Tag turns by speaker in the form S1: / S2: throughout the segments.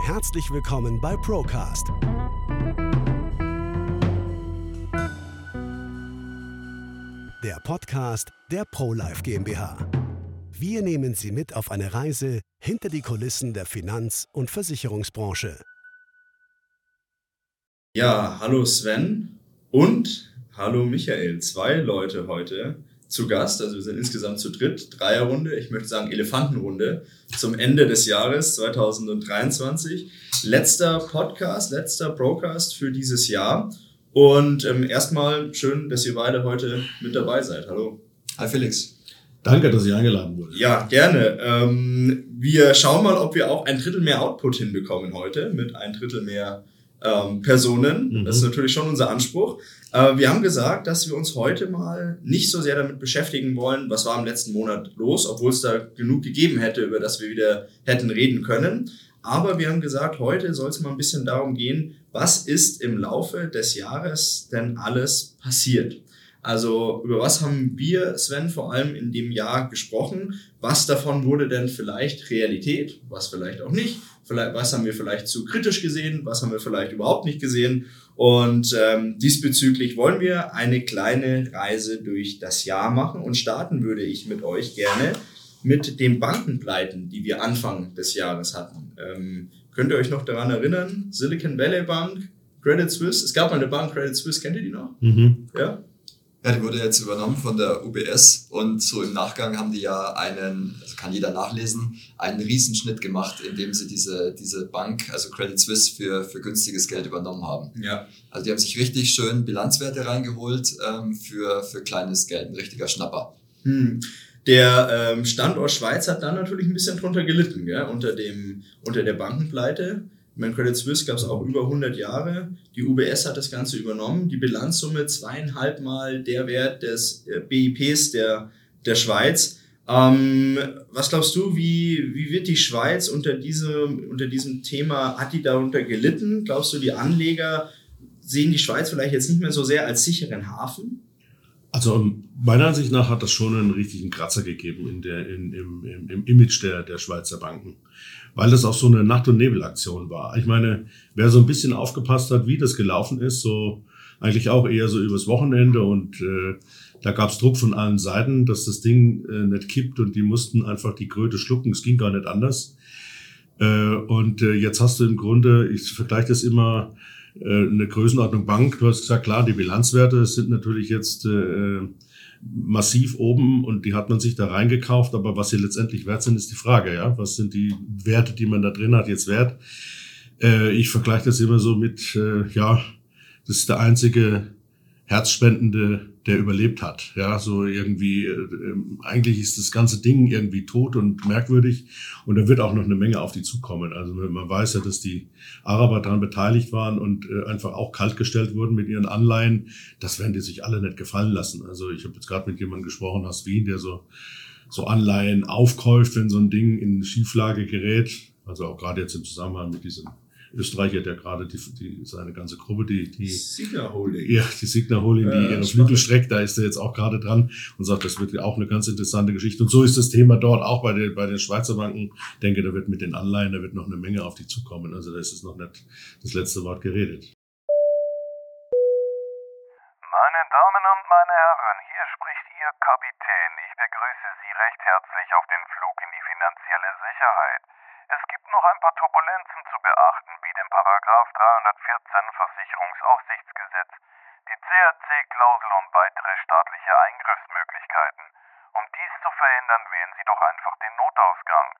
S1: Herzlich willkommen bei Procast. Der Podcast der ProLife GmbH. Wir nehmen Sie mit auf eine Reise hinter die Kulissen der Finanz- und Versicherungsbranche.
S2: Ja, hallo Sven und hallo Michael. Zwei Leute heute zu Gast. Also wir sind insgesamt zu dritt, Dreierrunde, ich möchte sagen Elefantenrunde zum Ende des Jahres 2023. Letzter Podcast, letzter Broadcast für dieses Jahr. Und ähm, erstmal schön, dass ihr beide heute mit dabei seid. Hallo.
S3: Hi Felix.
S4: Danke, dass ich eingeladen wurde.
S2: Ja, gerne. Ähm, wir schauen mal, ob wir auch ein Drittel mehr Output hinbekommen heute mit ein Drittel mehr ähm, Personen. Mhm. Das ist natürlich schon unser Anspruch. Äh, wir haben gesagt, dass wir uns heute mal nicht so sehr damit beschäftigen wollen, was war im letzten Monat los, obwohl es da genug gegeben hätte, über das wir wieder hätten reden können. Aber wir haben gesagt, heute soll es mal ein bisschen darum gehen, was ist im Laufe des Jahres denn alles passiert. Also über was haben wir, Sven, vor allem in dem Jahr gesprochen? Was davon wurde denn vielleicht Realität, was vielleicht auch nicht? Vielleicht, was haben wir vielleicht zu kritisch gesehen, was haben wir vielleicht überhaupt nicht gesehen? Und ähm, diesbezüglich wollen wir eine kleine Reise durch das Jahr machen und starten würde ich mit euch gerne mit den Bankenpleiten, die wir Anfang des Jahres hatten. Ähm, könnt ihr euch noch daran erinnern? Silicon Valley Bank, Credit Suisse. Es gab mal eine Bank, Credit Suisse, kennt ihr die noch?
S3: Mhm. Ja. Ja, die wurde jetzt übernommen von der UBS und so im Nachgang haben die ja einen, also kann jeder nachlesen, einen Riesenschnitt gemacht, indem sie diese, diese Bank, also Credit Suisse, für, für günstiges Geld übernommen haben. Ja. Also die haben sich richtig schön Bilanzwerte reingeholt ähm, für, für kleines Geld, ein richtiger Schnapper.
S2: Hm. Der ähm, Standort Schweiz hat dann natürlich ein bisschen drunter gelitten, gell? Unter, dem, unter der Bankenpleite. Mein Credit Suisse gab es auch über 100 Jahre. Die UBS hat das Ganze übernommen. Die Bilanzsumme zweieinhalb Mal der Wert des äh, BIPs der, der Schweiz. Ähm, was glaubst du, wie, wie wird die Schweiz unter, diese, unter diesem Thema, hat die darunter gelitten? Glaubst du, die Anleger sehen die Schweiz vielleicht jetzt nicht mehr so sehr als sicheren Hafen?
S4: Also meiner Ansicht nach hat das schon einen richtigen Kratzer gegeben in der, in, im, im, im Image der, der Schweizer Banken, weil das auch so eine Nacht- und Nebelaktion war. Ich meine, wer so ein bisschen aufgepasst hat, wie das gelaufen ist, so eigentlich auch eher so übers Wochenende und äh, da gab es Druck von allen Seiten, dass das Ding äh, nicht kippt und die mussten einfach die Kröte schlucken. Es ging gar nicht anders. Äh, und äh, jetzt hast du im Grunde, ich vergleiche das immer äh, eine Größenordnung Bank. Du hast gesagt, klar, die Bilanzwerte sind natürlich jetzt äh, massiv oben und die hat man sich da reingekauft, aber was sie letztendlich wert sind, ist die Frage, ja. Was sind die Werte, die man da drin hat, jetzt wert? Äh, ich vergleiche das immer so mit, äh, ja, das ist der einzige herzspendende der überlebt hat. Ja, so irgendwie, äh, eigentlich ist das ganze Ding irgendwie tot und merkwürdig und da wird auch noch eine Menge auf die zukommen. Also man weiß ja, dass die Araber daran beteiligt waren und äh, einfach auch kaltgestellt wurden mit ihren Anleihen. Das werden die sich alle nicht gefallen lassen. Also ich habe jetzt gerade mit jemandem gesprochen aus Wien, der so, so Anleihen aufkäuft, wenn so ein Ding in Schieflage gerät. Also auch gerade jetzt im Zusammenhang mit diesem Österreich hat ja gerade die, die, seine ganze Gruppe, die, die
S2: Signa Holding.
S4: Ja, die Signa Holding, die ihre Flügel streckt, da ist er jetzt auch gerade dran und sagt, das wird auch eine ganz interessante Geschichte. Und so ist das Thema dort auch bei den, bei den Schweizer Banken. Ich denke, da wird mit den Anleihen, da wird noch eine Menge auf die zukommen. Also da ist es noch nicht das letzte Wort geredet.
S5: Meine Damen und meine Herren, hier spricht Ihr Kapitän. Ich begrüße Sie recht herzlich auf den Flug in die finanzielle Sicherheit. Noch ein paar Turbulenzen zu beachten, wie den Paragraph 314 Versicherungsaufsichtsgesetz, die CRC-Klausel und weitere staatliche Eingriffsmöglichkeiten. Um dies zu verhindern, wählen Sie doch einfach den Notausgang.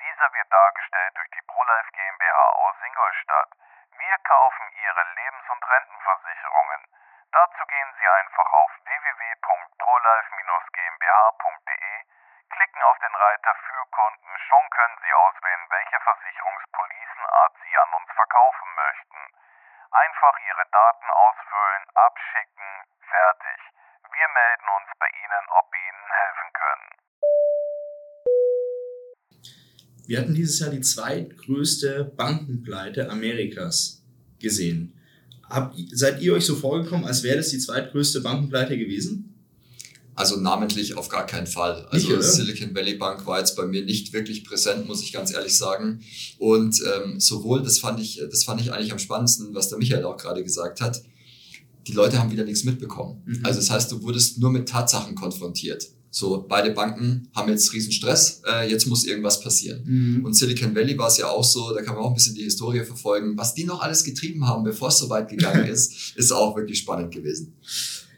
S5: Dieser wird dargestellt durch die ProLife GmbH aus Ingolstadt. Wir kaufen Ihre Lebens- und Rentenversicherungen. Dazu gehen Sie einfach auf www.prolife-gmbh.de klicken auf den Reiter für Kunden. Schon können Sie auswählen, welche Versicherungspolicenart Sie an uns verkaufen möchten. Einfach Ihre Daten ausfüllen, abschicken, fertig. Wir melden uns bei Ihnen, ob wir Ihnen helfen können.
S2: Wir hatten dieses Jahr die zweitgrößte Bankenpleite Amerikas gesehen. Habt, seid ihr euch so vorgekommen, als wäre das die zweitgrößte Bankenpleite gewesen?
S3: Also namentlich auf gar keinen Fall. Also
S2: Nicht?
S3: Silicon Valley Bank war jetzt bei mir nicht wirklich präsent, muss ich ganz ehrlich sagen. Und ähm, sowohl, das fand ich, das fand ich eigentlich am spannendsten, was der Michael auch gerade gesagt hat, die Leute haben wieder nichts mitbekommen.
S2: Mhm.
S3: Also das heißt, du wurdest nur mit Tatsachen konfrontiert. So, beide Banken haben jetzt riesen Stress, äh, jetzt muss irgendwas passieren.
S2: Mhm.
S3: Und Silicon Valley war es ja auch so, da kann man auch ein bisschen die Historie verfolgen. Was die noch alles getrieben haben, bevor es so weit gegangen ist, ist auch wirklich spannend gewesen.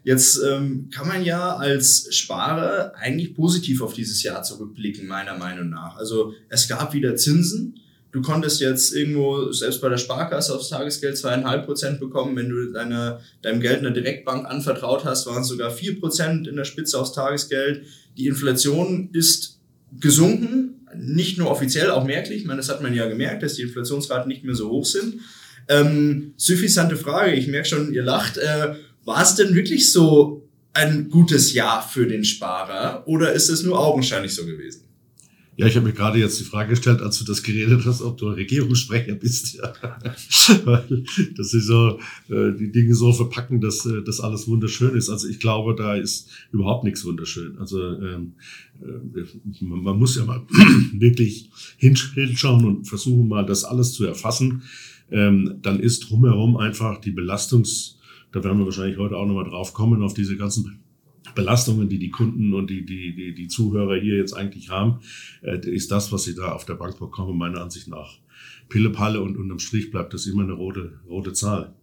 S2: Jetzt ähm, kann man ja als Sparer eigentlich positiv auf dieses Jahr zurückblicken, meiner Meinung nach. Also es gab wieder Zinsen. Du konntest jetzt irgendwo, selbst bei der Sparkasse aufs Tagesgeld zweieinhalb Prozent bekommen. Wenn du deine, deinem Geld einer Direktbank anvertraut hast, waren es sogar vier Prozent in der Spitze aufs Tagesgeld. Die Inflation ist gesunken, nicht nur offiziell, auch merklich. Ich meine, das hat man ja gemerkt, dass die Inflationsraten nicht mehr so hoch sind. Ähm, suffisante Frage, ich merke schon, ihr lacht. Äh, war es denn wirklich so ein gutes Jahr für den Sparer oder ist es nur augenscheinlich so gewesen?
S4: Ja, ich habe mir gerade jetzt die Frage gestellt, als du das geredet hast, ob du ein Regierungssprecher bist. Ja. Weil, dass sie so äh, die Dinge so verpacken, dass äh, das alles wunderschön ist. Also ich glaube, da ist überhaupt nichts wunderschön. Also ähm, äh, man, man muss ja mal wirklich hinsch- hinschauen und versuchen mal, das alles zu erfassen. Ähm, dann ist drumherum einfach die Belastungs, da werden wir wahrscheinlich heute auch nochmal drauf kommen, auf diese ganzen Belastungen, die die Kunden und die, die, die, die Zuhörer hier jetzt eigentlich haben, äh, ist das, was sie da auf der Bank bekommen, meiner Ansicht nach Pillepalle und unterm Strich bleibt das immer eine rote, rote Zahl.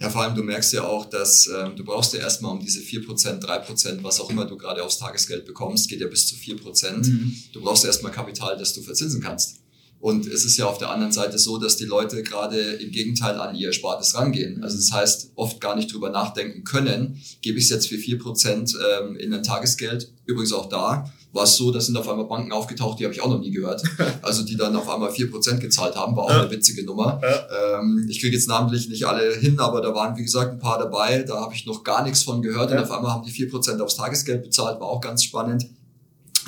S3: Ja, vor allem du merkst ja auch, dass ähm, du brauchst ja erstmal um diese 4%, 3%, was auch immer du gerade aufs Tagesgeld bekommst, geht ja bis zu 4%. Du brauchst erstmal Kapital, das du verzinsen kannst. Und es ist ja auf der anderen Seite so, dass die Leute gerade im Gegenteil an ihr Erspartes rangehen. Also das heißt, oft gar nicht drüber nachdenken können, gebe ich es jetzt für 4% ähm, in ein Tagesgeld. Übrigens auch da war es so, da sind auf einmal Banken aufgetaucht, die habe ich auch noch nie gehört. Also die dann auf einmal 4% gezahlt haben, war auch eine witzige Nummer. Ähm, ich kriege jetzt namentlich nicht alle hin, aber da waren, wie gesagt, ein paar dabei. Da habe ich noch gar nichts von gehört. Und auf einmal haben die 4% aufs Tagesgeld bezahlt, war auch ganz spannend.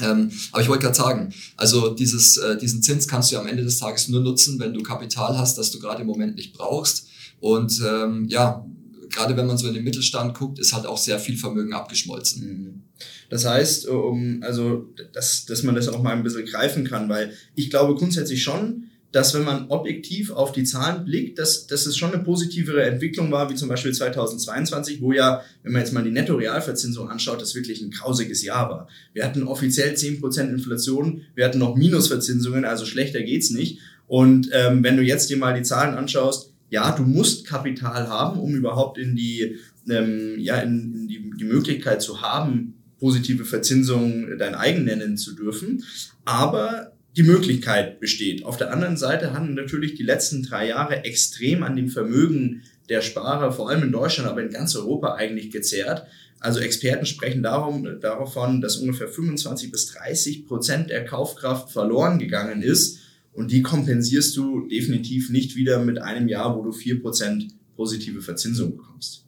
S3: Ähm, aber ich wollte gerade sagen, also dieses, äh, diesen Zins kannst du ja am Ende des Tages nur nutzen, wenn du Kapital hast, das du gerade im Moment nicht brauchst. Und ähm, ja, gerade wenn man so in den Mittelstand guckt, ist halt auch sehr viel Vermögen abgeschmolzen.
S2: Mhm. Das heißt, um, also, dass, dass man das auch mal ein bisschen greifen kann, weil ich glaube grundsätzlich schon, dass wenn man objektiv auf die Zahlen blickt, dass, dass es schon eine positivere Entwicklung war, wie zum Beispiel 2022, wo ja, wenn man jetzt mal die Netto-Realverzinsung anschaut, das wirklich ein grausiges Jahr war. Wir hatten offiziell 10% Inflation, wir hatten noch Minusverzinsungen, also schlechter geht's nicht. Und ähm, wenn du jetzt dir mal die Zahlen anschaust, ja, du musst Kapital haben, um überhaupt in die, ähm, ja, in, in die, die Möglichkeit zu haben, positive Verzinsung dein eigen nennen zu dürfen. Aber die Möglichkeit besteht. Auf der anderen Seite haben natürlich die letzten drei Jahre extrem an dem Vermögen der Sparer, vor allem in Deutschland, aber in ganz Europa eigentlich gezerrt. Also Experten sprechen darum, davon, dass ungefähr 25 bis 30 Prozent der Kaufkraft verloren gegangen ist. Und die kompensierst du definitiv nicht wieder mit einem Jahr, wo du vier Prozent positive Verzinsung bekommst.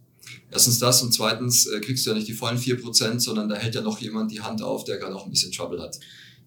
S3: Erstens das und zweitens äh, kriegst du ja nicht die vollen 4%, sondern da hält ja noch jemand die Hand auf, der gerade noch ein bisschen Trouble hat.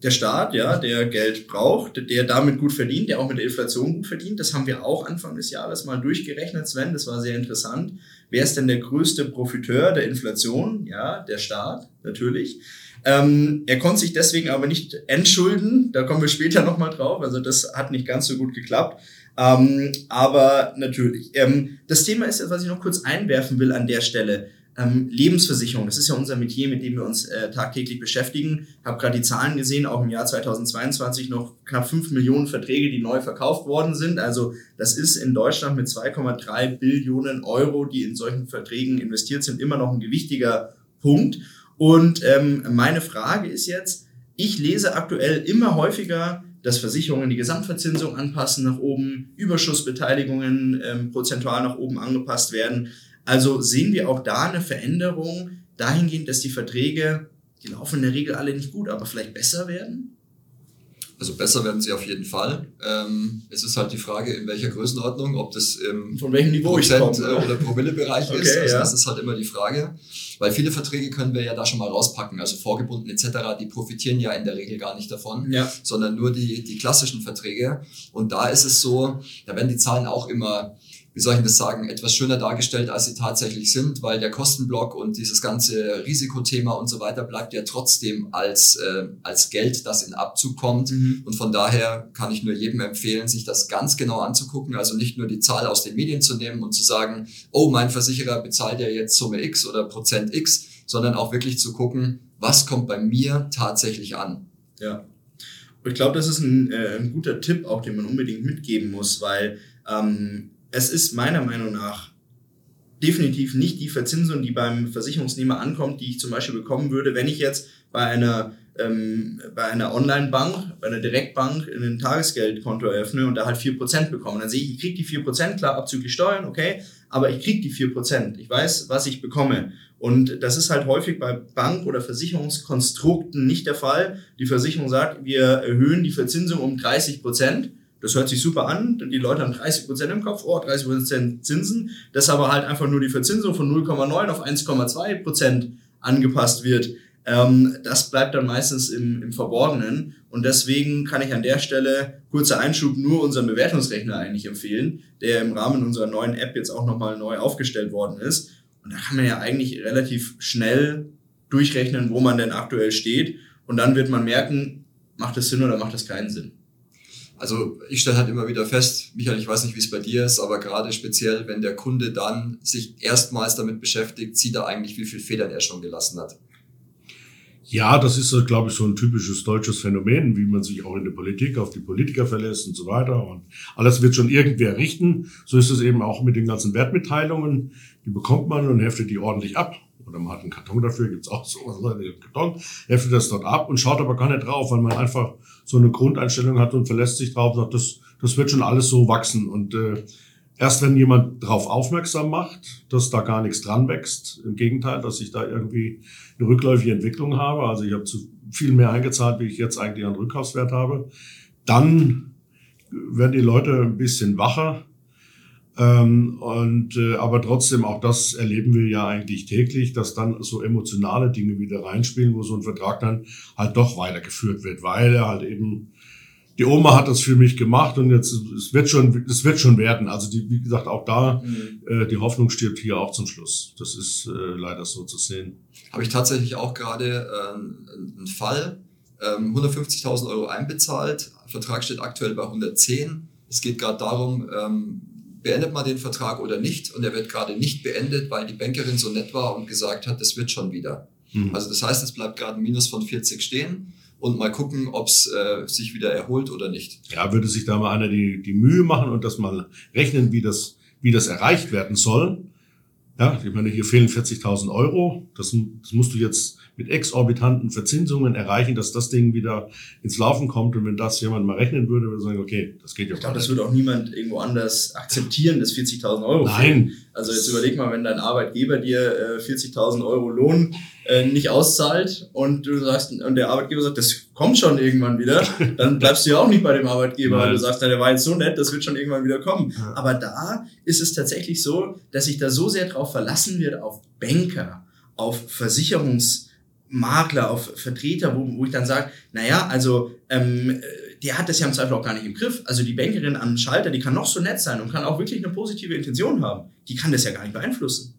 S2: Der Staat, ja, der Geld braucht, der damit gut verdient, der auch mit der Inflation gut verdient. Das haben wir auch Anfang des Jahres mal durchgerechnet, Sven. Das war sehr interessant. Wer ist denn der größte Profiteur der Inflation? Ja, der Staat, natürlich. Ähm, er konnte sich deswegen aber nicht entschulden. Da kommen wir später nochmal drauf. Also das hat nicht ganz so gut geklappt. Ähm, aber natürlich. Ähm, das Thema ist, was ich noch kurz einwerfen will an der Stelle. Ähm, Lebensversicherung, das ist ja unser Metier, mit dem wir uns äh, tagtäglich beschäftigen. Habe gerade die Zahlen gesehen, auch im Jahr 2022 noch knapp 5 Millionen Verträge, die neu verkauft worden sind. Also das ist in Deutschland mit 2,3 Billionen Euro, die in solchen Verträgen investiert sind, immer noch ein gewichtiger Punkt. Und ähm, meine Frage ist jetzt, ich lese aktuell immer häufiger, dass Versicherungen die Gesamtverzinsung anpassen nach oben, Überschussbeteiligungen ähm, prozentual nach oben angepasst werden. Also sehen wir auch da eine Veränderung dahingehend, dass die Verträge, die laufen in der Regel alle nicht gut, aber vielleicht besser werden?
S3: Also besser werden sie auf jeden Fall. Ähm, es ist halt die Frage, in welcher Größenordnung, ob das im
S2: Von welchem Niveau ich
S3: Prozent
S2: komme?
S3: äh, oder Promille-Bereich
S2: Okay,
S3: ist. Also
S2: ja.
S3: das ist halt immer die Frage. Weil viele Verträge können wir ja da schon mal rauspacken, also vorgebunden etc., die profitieren ja in der Regel gar nicht davon,
S2: Ja.
S3: sondern nur die, die klassischen Verträge. Und da ist es so, da werden die Zahlen auch immer wie soll ich das sagen, etwas schöner dargestellt, als sie tatsächlich sind, weil der Kostenblock und dieses ganze Risikothema und so weiter bleibt ja trotzdem als, äh, als Geld, das in Abzug kommt. Mhm. Und von daher kann ich nur jedem empfehlen, sich das ganz genau anzugucken, also nicht nur die Zahl aus den Medien zu nehmen und zu sagen, oh, mein Versicherer bezahlt ja jetzt Summe X oder Prozent X, sondern auch wirklich zu gucken, was kommt bei mir tatsächlich an.
S2: Ja. Ich glaube, das ist ein, äh, ein guter Tipp auch, den man unbedingt mitgeben muss, weil ähm, es ist meiner Meinung nach definitiv nicht die Verzinsung, die beim Versicherungsnehmer ankommt, die ich zum Beispiel bekommen würde, wenn ich jetzt bei einer ähm, bei einer Online-Bank, bei einer Direktbank ein Tagesgeldkonto eröffne und da halt vier Prozent bekomme. Dann sehe ich, ich kriege die vier Prozent klar, abzüglich Steuern, okay, aber ich kriege die vier Prozent Ich weiß, was ich bekomme. Und das ist halt häufig bei Bank- oder Versicherungskonstrukten nicht der Fall. Die Versicherung sagt, wir erhöhen die Verzinsung um 30 Prozent das hört sich super an. Die Leute haben 30 Prozent im Kopf, oh, 30 Prozent Zinsen. Dass aber halt einfach nur die Verzinsung von 0,9 auf 1,2 Prozent angepasst wird. Ähm, das bleibt dann meistens im, im Verborgenen. Und deswegen kann ich an der Stelle, kurzer Einschub, nur unseren Bewertungsrechner eigentlich empfehlen, der im Rahmen unserer neuen App jetzt auch nochmal neu aufgestellt worden ist. Und da kann man ja eigentlich relativ schnell durchrechnen, wo man denn aktuell steht. Und dann wird man merken, macht das Sinn oder macht das keinen Sinn.
S3: Also ich stelle halt immer wieder fest, Michael, ich weiß nicht, wie es bei dir ist, aber gerade speziell, wenn der Kunde dann sich erstmals damit beschäftigt, sieht er eigentlich, wie viel Federn er schon gelassen hat.
S4: Ja, das ist, glaube ich, so ein typisches deutsches Phänomen, wie man sich auch in der Politik auf die Politiker verlässt und so weiter. Und alles wird schon irgendwer richten. So ist es eben auch mit den ganzen Wertmitteilungen. Die bekommt man und heftet die ordentlich ab. Oder man hat einen Karton dafür, gibt's auch so einen Karton, heftet das dort ab und schaut aber gar nicht drauf, weil man einfach so eine Grundeinstellung hat und verlässt sich drauf und sagt, das, das wird schon alles so wachsen. Und äh, erst wenn jemand darauf aufmerksam macht, dass da gar nichts dran wächst, im Gegenteil, dass ich da irgendwie eine rückläufige Entwicklung habe, also ich habe zu viel mehr eingezahlt, wie ich jetzt eigentlich an Rückkaufswert habe, dann werden die Leute ein bisschen wacher ähm, und äh, aber trotzdem, auch das erleben wir ja eigentlich täglich, dass dann so emotionale Dinge wieder reinspielen, wo so ein Vertrag dann halt doch weitergeführt wird, weil er halt eben die Oma hat das für mich gemacht und jetzt es wird schon es wird schon werden. Also die, wie gesagt auch da mhm. äh, die Hoffnung stirbt hier auch zum Schluss. Das ist äh, leider so zu sehen.
S3: Habe ich tatsächlich auch gerade äh, einen Fall. Ähm, 150.000 Euro einbezahlt. Vertrag steht aktuell bei 110. Es geht gerade darum, ähm, beendet man den Vertrag oder nicht? Und er wird gerade nicht beendet, weil die Bankerin so nett war und gesagt hat, das wird schon wieder. Mhm. Also das heißt, es bleibt gerade ein Minus von 40 stehen und mal gucken, ob es äh, sich wieder erholt oder nicht.
S4: Ja, würde sich da mal einer die, die Mühe machen und das mal rechnen, wie das, wie das erreicht werden soll. Ja, ich meine, hier fehlen 40.000 Euro. Das, das musst du jetzt mit exorbitanten Verzinsungen erreichen, dass das Ding wieder ins Laufen kommt. Und wenn das jemand mal rechnen würde, würde sagen, okay, das geht ja
S2: Ich glaube, das würde auch niemand irgendwo anders akzeptieren, das 40.000 Euro.
S4: Nein.
S2: Also jetzt überleg mal, wenn dein Arbeitgeber dir äh, 40.000 Euro Lohn äh, nicht auszahlt und du sagst, und der Arbeitgeber sagt, das kommt schon irgendwann wieder, dann bleibst du ja auch nicht bei dem Arbeitgeber, weil du sagst, na, der war jetzt so nett, das wird schon irgendwann wieder kommen. Aber da ist es tatsächlich so, dass sich da so sehr drauf verlassen wird auf Banker, auf Versicherungs Makler, auf Vertreter, wo, wo ich dann sage, naja, also ähm, der hat das ja im Zweifel auch gar nicht im Griff. Also die Bankerin am Schalter, die kann noch so nett sein und kann auch wirklich eine positive Intention haben. Die kann das ja gar nicht beeinflussen.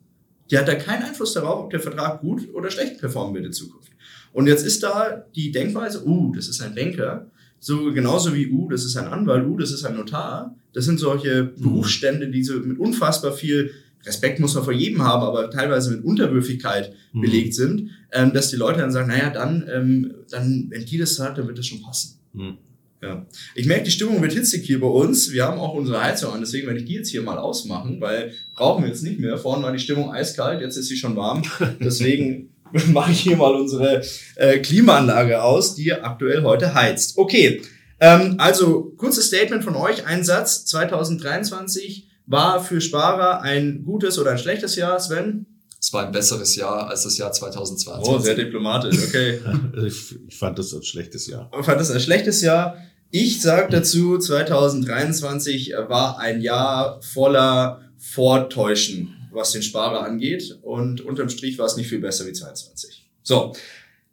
S2: Die hat da keinen Einfluss darauf, ob der Vertrag gut oder schlecht performen wird in Zukunft. Und jetzt ist da die Denkweise, uh, das ist ein Banker, so genauso wie, uh, das ist ein Anwalt, uh, das ist ein Notar. Das sind solche mhm. Berufsstände, die so mit unfassbar viel Respekt muss man vor jedem haben, aber teilweise mit Unterwürfigkeit mhm. belegt sind, ähm, dass die Leute dann sagen, naja, dann, ähm, dann, wenn die das sagt, dann wird das schon passen. Mhm. Ja. Ich merke, die Stimmung wird hitzig hier bei uns. Wir haben auch unsere Heizung an, deswegen werde ich die jetzt hier mal ausmachen, weil brauchen wir jetzt nicht mehr. Vorhin war die Stimmung eiskalt, jetzt ist sie schon warm. Deswegen mache ich hier mal unsere äh, Klimaanlage aus, die aktuell heute heizt. Okay, ähm, also kurzes Statement von euch, ein Satz. 2023 war für Sparer ein gutes oder ein schlechtes Jahr, Sven?
S3: Es war ein besseres Jahr als das Jahr 2020.
S2: Oh, sehr diplomatisch, okay.
S4: ich, fand das ein schlechtes Jahr.
S2: Ich fand das ein schlechtes Jahr. Ich sage dazu, 2023 war ein Jahr voller Vortäuschen, was den Sparer angeht. Und unterm Strich war es nicht viel besser wie 2020. So,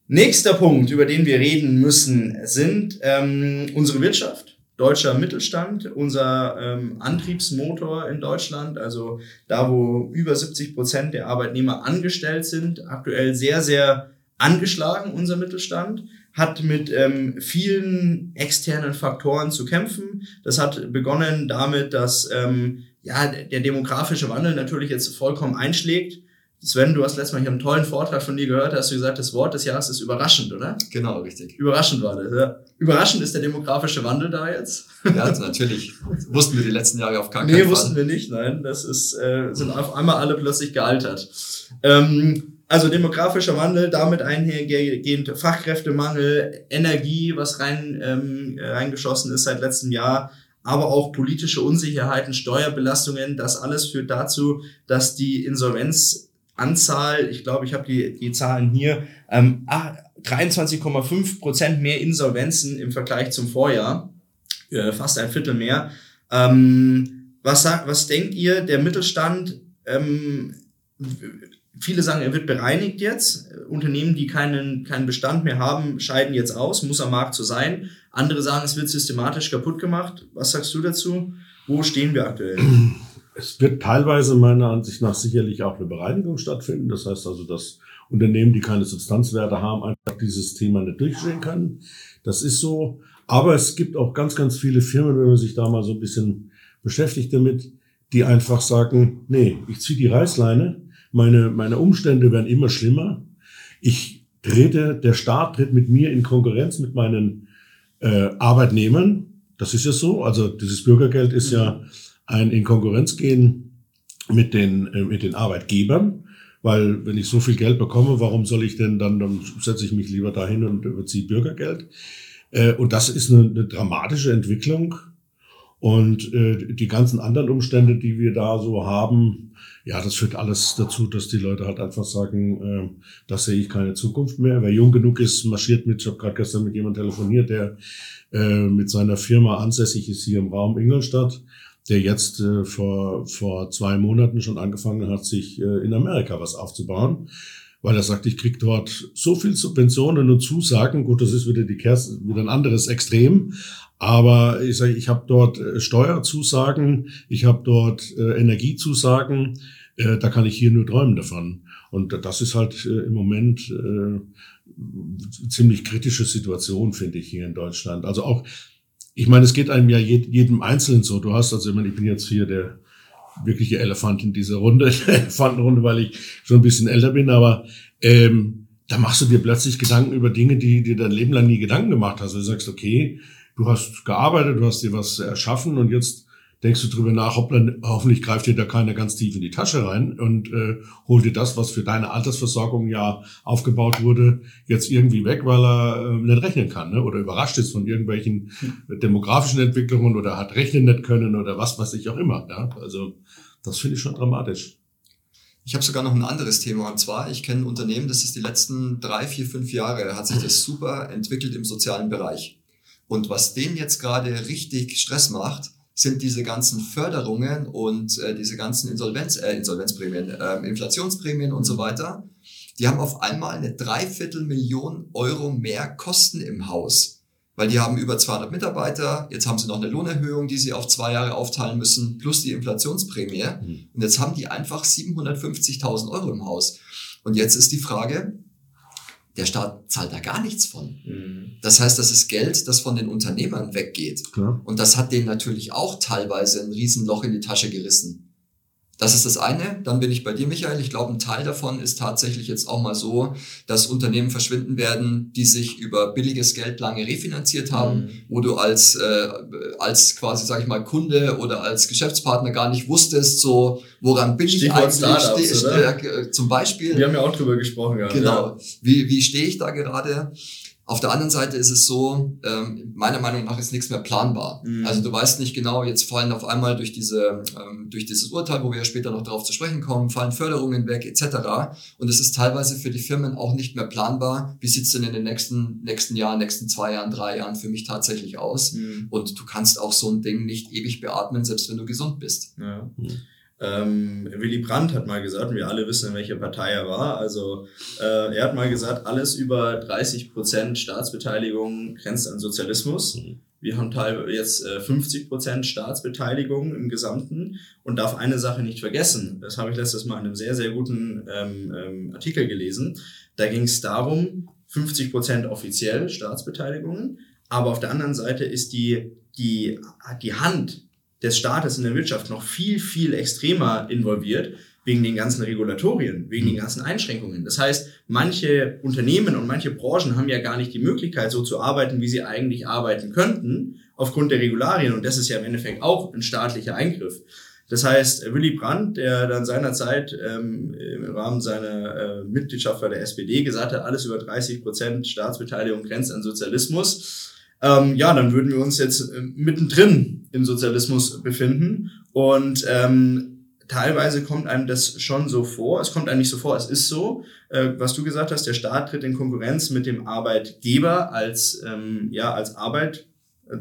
S2: nächster Punkt, über den wir reden müssen, sind ähm, unsere Wirtschaft deutscher Mittelstand, unser ähm, Antriebsmotor in Deutschland, also da, wo über 70 Prozent der Arbeitnehmer angestellt sind, aktuell sehr, sehr angeschlagen, unser Mittelstand, hat mit ähm, vielen externen Faktoren zu kämpfen. Das hat begonnen damit, dass ähm, ja, der demografische Wandel natürlich jetzt vollkommen einschlägt. Sven, du hast letztes Mal hier einen tollen Vortrag von dir gehört, da hast du gesagt, das Wort des Jahres ist überraschend, oder?
S3: Genau, richtig.
S2: Überraschend war das, ja. Überraschend ist der demografische Wandel da jetzt?
S3: Ja, natürlich. Wussten wir die letzten Jahre auf keinen
S2: nee,
S3: Fall.
S2: Nee, wussten wir nicht, nein. Das ist, äh, sind auf einmal alle plötzlich gealtert. Ähm, also demografischer Wandel, damit einhergehend Fachkräftemangel, Energie, was rein ähm, reingeschossen ist seit letztem Jahr, aber auch politische Unsicherheiten, Steuerbelastungen, das alles führt dazu, dass die Insolvenzanzahl, ich glaube, ich habe die, die Zahlen hier, ähm, 23,5 Prozent mehr Insolvenzen im Vergleich zum Vorjahr, äh, fast ein Viertel mehr. Ähm, was, sagt, was denkt ihr, der Mittelstand, ähm, viele sagen, er wird bereinigt jetzt. Unternehmen, die keinen, keinen Bestand mehr haben, scheiden jetzt aus, muss am Markt so sein. Andere sagen, es wird systematisch kaputt gemacht. Was sagst du dazu? Wo stehen wir aktuell?
S4: Es wird teilweise meiner Ansicht nach sicherlich auch eine Bereinigung stattfinden. Das heißt also, dass Unternehmen, die keine Substanzwerte haben, einfach dieses Thema nicht durchstehen können. Das ist so. Aber es gibt auch ganz, ganz viele Firmen, wenn man sich da mal so ein bisschen beschäftigt damit, die einfach sagen, nee, ich ziehe die Reißleine, meine, meine Umstände werden immer schlimmer. Ich trete, der Staat tritt mit mir in Konkurrenz mit meinen äh, Arbeitnehmern. Das ist ja so. Also dieses Bürgergeld ist mhm. ja ein in Konkurrenz gehen mit den, äh, mit den Arbeitgebern. Weil wenn ich so viel Geld bekomme, warum soll ich denn dann, dann setze ich mich lieber dahin und überziehe Bürgergeld. Äh, und das ist eine, eine dramatische Entwicklung. Und äh, die ganzen anderen Umstände, die wir da so haben, ja, das führt alles dazu, dass die Leute halt einfach sagen, äh, da sehe ich keine Zukunft mehr. Wer jung genug ist, marschiert mit. Ich habe gerade gestern mit jemandem telefoniert, der äh, mit seiner Firma ansässig ist hier im Raum Ingolstadt, der jetzt äh, vor, vor zwei Monaten schon angefangen hat, sich äh, in Amerika was aufzubauen weil er sagt, ich krieg dort so viel Subventionen und Zusagen. Gut, das ist wieder die Kerst, wieder ein anderes Extrem. Aber ich sage, ich habe dort äh, Steuerzusagen, ich habe dort äh, Energiezusagen. Äh, da kann ich hier nur träumen davon. Und das ist halt äh, im Moment äh, ziemlich kritische Situation, finde ich, hier in Deutschland. Also auch, ich meine, es geht einem ja jedem Einzelnen so. Du hast also, ich meine, ich bin jetzt hier der wirkliche Elefant in dieser Runde, Elefantenrunde, weil ich schon ein bisschen älter bin, aber ähm, da machst du dir plötzlich Gedanken über Dinge, die dir dein Leben lang nie Gedanken gemacht hast. Du sagst, okay, du hast gearbeitet, du hast dir was erschaffen und jetzt denkst du drüber nach, hoppla, hoffentlich greift dir da keiner ganz tief in die Tasche rein und äh, holt dir das, was für deine Altersversorgung ja aufgebaut wurde, jetzt irgendwie weg, weil er äh, nicht rechnen kann ne? oder überrascht ist von irgendwelchen hm. demografischen Entwicklungen oder hat rechnen nicht können oder was weiß ich auch immer. Ja? Also das finde ich schon dramatisch.
S3: Ich habe sogar noch ein anderes Thema und zwar, ich kenne ein Unternehmen, das ist die letzten drei, vier, fünf Jahre, hat sich das super entwickelt im sozialen Bereich. Und was denen jetzt gerade richtig Stress macht, sind diese ganzen Förderungen und äh, diese ganzen Insolvenz, äh, Insolvenzprämien, äh, Inflationsprämien und so weiter. Die haben auf einmal eine Dreiviertelmillion Euro mehr Kosten im Haus, weil die haben über 200 Mitarbeiter. Jetzt haben sie noch eine Lohnerhöhung, die sie auf zwei Jahre aufteilen müssen, plus die Inflationsprämie. Mhm. Und jetzt haben die einfach 750.000 Euro im Haus. Und jetzt ist die Frage, der Staat zahlt da gar nichts von. Mhm. Das heißt, das ist Geld, das von den Unternehmern weggeht. Klar. Und das hat denen natürlich auch teilweise ein Riesenloch in die Tasche gerissen. Das ist das eine. Dann bin ich bei dir, Michael. Ich glaube, ein Teil davon ist tatsächlich jetzt auch mal so, dass Unternehmen verschwinden werden, die sich über billiges Geld lange refinanziert haben, mhm. wo du als, äh, als quasi, sag ich mal, Kunde oder als Geschäftspartner gar nicht wusstest, so, woran bin Stichwort ich eigentlich? Steh, äh, zum Beispiel.
S2: Wir haben ja auch drüber gesprochen. Ja.
S3: Genau. Ja. Wie, wie stehe ich da gerade? Auf der anderen Seite ist es so, ähm, meiner Meinung nach ist nichts mehr planbar. Mhm. Also du weißt nicht genau, jetzt fallen auf einmal durch diese, ähm, durch dieses Urteil, wo wir ja später noch darauf zu sprechen kommen, fallen Förderungen weg etc. Und es ist teilweise für die Firmen auch nicht mehr planbar. Wie sieht's denn in den nächsten nächsten Jahren, nächsten zwei Jahren, drei Jahren für mich tatsächlich aus? Mhm. Und du kannst auch so ein Ding nicht ewig beatmen, selbst wenn du gesund bist.
S2: Ja. Mhm. Ähm, Willy Brandt hat mal gesagt, und wir alle wissen, in welcher Partei er war, also äh, er hat mal gesagt, alles über 30 Prozent Staatsbeteiligung grenzt an Sozialismus. Mhm. Wir haben teilweise jetzt 50 Prozent Staatsbeteiligung im Gesamten und darf eine Sache nicht vergessen. Das habe ich letztes Mal in einem sehr, sehr guten ähm, ähm, Artikel gelesen. Da ging es darum, 50 Prozent offiziell Staatsbeteiligungen, aber auf der anderen Seite ist die, die, die Hand des Staates in der Wirtschaft noch viel, viel extremer involviert wegen den ganzen Regulatorien, wegen den ganzen Einschränkungen. Das heißt, manche Unternehmen und manche Branchen haben ja gar nicht die Möglichkeit, so zu arbeiten, wie sie eigentlich arbeiten könnten, aufgrund der Regularien. Und das ist ja im Endeffekt auch ein staatlicher Eingriff. Das heißt, Willy Brandt, der dann seinerzeit ähm, im Rahmen seiner äh, Mitgliedschaft bei der SPD gesagt hat, alles über 30 Prozent Staatsbeteiligung grenzt an Sozialismus, ähm, ja, dann würden wir uns jetzt äh, mittendrin im Sozialismus befinden. Und ähm, teilweise kommt einem das schon so vor. Es kommt einem nicht so vor, es ist so. Äh, was du gesagt hast, der Staat tritt in Konkurrenz mit dem Arbeitgeber als, ähm, ja, als Arbeit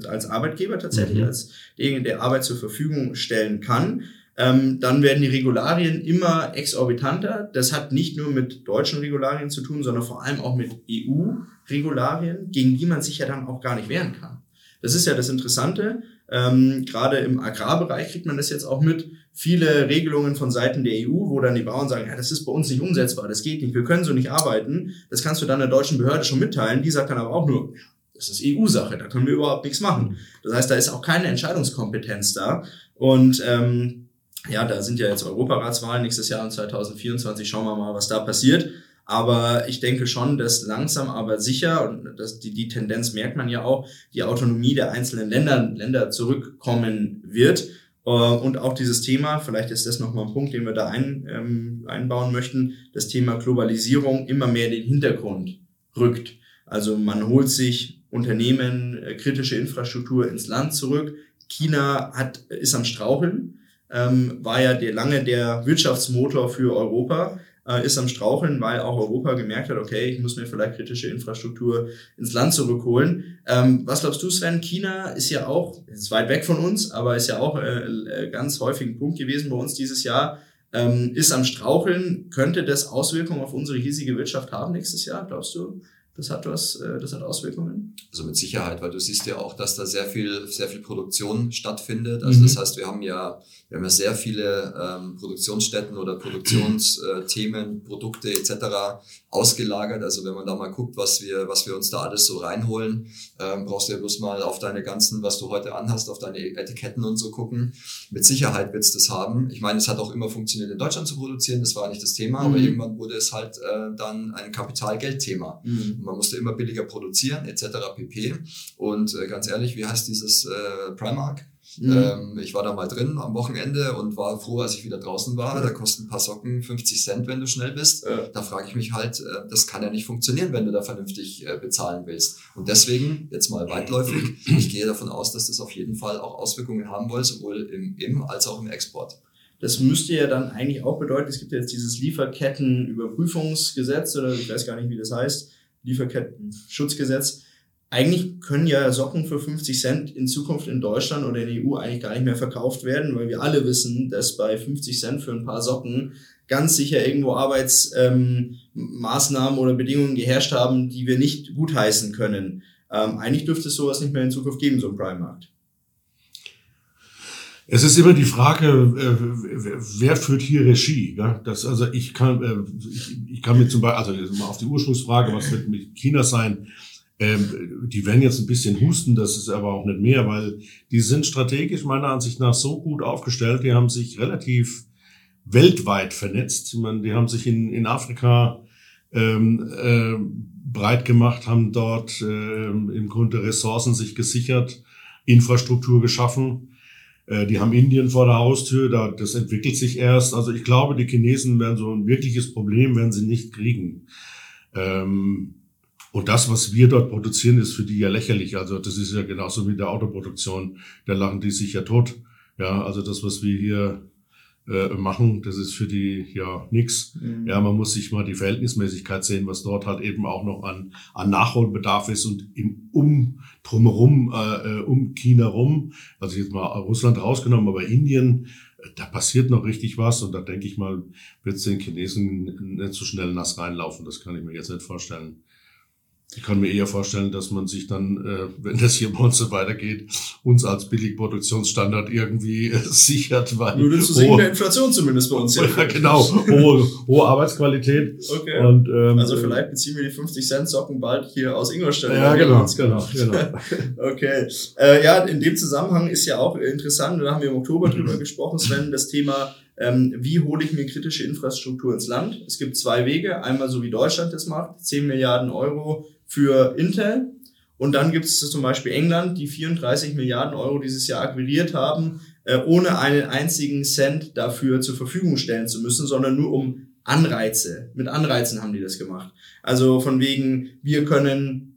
S2: als Arbeitgeber tatsächlich, mhm. als derjenige, der Arbeit zur Verfügung stellen kann. Ähm, dann werden die Regularien immer exorbitanter. Das hat nicht nur mit deutschen Regularien zu tun, sondern vor allem auch mit EU-Regularien, gegen die man sich ja dann auch gar nicht wehren kann. Das ist ja das Interessante. Ähm, Gerade im Agrarbereich kriegt man das jetzt auch mit. Viele Regelungen von Seiten der EU, wo dann die Bauern sagen, ja, das ist bei uns nicht umsetzbar, das geht nicht, wir können so nicht arbeiten. Das kannst du dann der deutschen Behörde schon mitteilen. Die sagt dann aber auch nur, das ist EU-Sache, da können wir überhaupt nichts machen. Das heißt, da ist auch keine Entscheidungskompetenz da. Und ähm, ja, da sind ja jetzt Europaratswahlen nächstes Jahr und 2024. Schauen wir mal, was da passiert. Aber ich denke schon, dass langsam aber sicher, und das, die, die Tendenz merkt man ja auch, die Autonomie der einzelnen Länder, Länder zurückkommen wird. Äh, und auch dieses Thema, vielleicht ist das nochmal ein Punkt, den wir da ein, ähm, einbauen möchten, das Thema Globalisierung immer mehr in den Hintergrund rückt. Also man holt sich Unternehmen äh, kritische Infrastruktur ins Land zurück. China hat, ist am Straucheln, ähm, war ja der, lange der Wirtschaftsmotor für Europa, äh, ist am Straucheln, weil auch Europa gemerkt hat, okay, ich muss mir vielleicht kritische Infrastruktur ins Land zurückholen. Ähm, was glaubst du, Sven? China ist ja auch, ist weit weg von uns, aber ist ja auch äh, äh ganz häufig ein Punkt gewesen bei uns dieses Jahr. Ähm, ist am Straucheln. Könnte das Auswirkungen auf unsere hiesige Wirtschaft haben nächstes Jahr, glaubst du? Das hat was, äh, das hat Auswirkungen?
S3: Also mit Sicherheit, weil du siehst ja auch, dass da sehr viel, sehr viel Produktion stattfindet. Also mhm. das heißt, wir haben ja, wir haben ja sehr viele ähm, Produktionsstätten oder Produktionsthemen, Produkte etc. ausgelagert. Also wenn man da mal guckt, was wir, was wir uns da alles so reinholen, ähm, brauchst du ja bloß mal auf deine ganzen, was du heute anhast, auf deine Etiketten und so gucken. Mit Sicherheit wird's das haben. Ich meine, es hat auch immer funktioniert, in Deutschland zu produzieren. Das war nicht das Thema, mhm. aber irgendwann wurde es halt äh, dann ein Kapitalgeldthema. Mhm man musste immer billiger produzieren, etc. pp. Und äh, ganz ehrlich, wie heißt dieses äh, Primark? Mhm. Ähm, ich war da mal drin am Wochenende und war froh, als ich wieder draußen war. Da kosten ein paar Socken 50 Cent, wenn du schnell bist. Ja. Da frage ich mich halt, äh, das kann ja nicht funktionieren, wenn du da vernünftig äh, bezahlen willst. Und deswegen, jetzt mal weitläufig, ich gehe davon aus, dass das auf jeden Fall auch Auswirkungen haben soll, sowohl im, im als auch im Export.
S2: Das müsste ja dann eigentlich auch bedeuten, es gibt jetzt dieses Lieferkettenüberprüfungsgesetz oder ich weiß gar nicht, wie das heißt, Lieferketten-Schutzgesetz. Eigentlich können ja Socken für 50 Cent in Zukunft in Deutschland oder in der EU eigentlich gar nicht mehr verkauft werden, weil wir alle wissen, dass bei 50 Cent für ein paar Socken ganz sicher irgendwo Arbeitsmaßnahmen ähm, oder Bedingungen geherrscht haben, die wir nicht gutheißen können. Ähm, eigentlich dürfte es sowas nicht mehr in Zukunft geben, so ein Prime-Markt.
S4: Es ist immer die Frage, äh, wer führt hier Regie? Das, also ich kann, äh, ich, ich kann mir zum Beispiel, also mal auf die Ursprungsfrage, was wird mit China sein? Ähm, die werden jetzt ein bisschen husten, das ist aber auch nicht mehr, weil die sind strategisch meiner Ansicht nach so gut aufgestellt, die haben sich relativ weltweit vernetzt. Ich meine, die haben sich in, in Afrika ähm, äh, breit gemacht, haben dort äh, im Grunde Ressourcen sich gesichert, Infrastruktur geschaffen äh, die haben Indien vor der Haustür, da, das entwickelt sich erst. Also ich glaube, die Chinesen werden so ein wirkliches Problem, werden sie nicht kriegen. Ähm, und das, was wir dort produzieren, ist für die ja lächerlich. Also das ist ja genauso wie der Autoproduktion. Da lachen die sich ja tot. Ja, also das, was wir hier äh, machen. Das ist für die ja nix. Mhm. Ja, man muss sich mal die Verhältnismäßigkeit sehen, was dort halt eben auch noch an, an Nachholbedarf ist und im um drumherum, äh, äh, um China rum, also jetzt mal Russland rausgenommen, aber Indien, äh, da passiert noch richtig was und da denke ich mal, wird es den Chinesen nicht so schnell nass reinlaufen. Das kann ich mir jetzt nicht vorstellen. Ich kann mir eher vorstellen, dass man sich dann, äh, wenn das hier bei uns so weitergeht, uns als Billigproduktionsstandard irgendwie äh, sichert, weil
S2: Nur zu sinken der Inflation zumindest bei uns.
S4: Ja, genau, hohe, hohe Arbeitsqualität.
S2: Okay.
S4: Und, ähm,
S2: also vielleicht beziehen wir die 50 Cent Socken bald hier aus Ingolstadt.
S4: Ja, genau, genau, genau.
S2: okay. Äh, ja, in dem Zusammenhang ist ja auch interessant, da haben wir im Oktober drüber gesprochen, Sven, das Thema ähm, wie hole ich mir kritische Infrastruktur ins Land? Es gibt zwei Wege. Einmal so wie Deutschland das macht, 10 Milliarden Euro für Intel. Und dann gibt es zum Beispiel England, die 34 Milliarden Euro dieses Jahr akquiriert haben, äh, ohne einen einzigen Cent dafür zur Verfügung stellen zu müssen, sondern nur um Anreize. Mit Anreizen haben die das gemacht. Also von wegen, wir können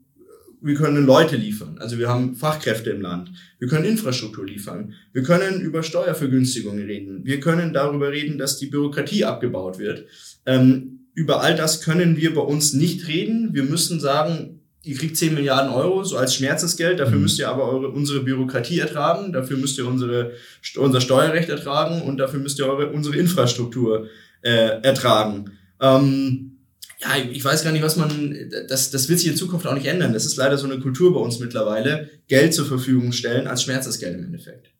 S2: wir können Leute liefern. Also wir haben Fachkräfte im Land. Wir können Infrastruktur liefern. Wir können über Steuervergünstigungen reden. Wir können darüber reden, dass die Bürokratie abgebaut wird. Ähm, über all das können wir bei uns nicht reden. Wir müssen sagen, ihr kriegt 10 Milliarden Euro, so als Schmerzensgeld. Dafür mhm. müsst ihr aber eure, unsere Bürokratie ertragen. Dafür müsst ihr unsere, unser Steuerrecht ertragen und dafür müsst ihr eure, unsere Infrastruktur äh, ertragen. Ähm, ja, ich weiß gar nicht, was man, das, das wird sich in Zukunft auch nicht ändern. Das ist leider so eine Kultur bei uns mittlerweile, Geld zur Verfügung stellen als Schmerzensgeld im Endeffekt.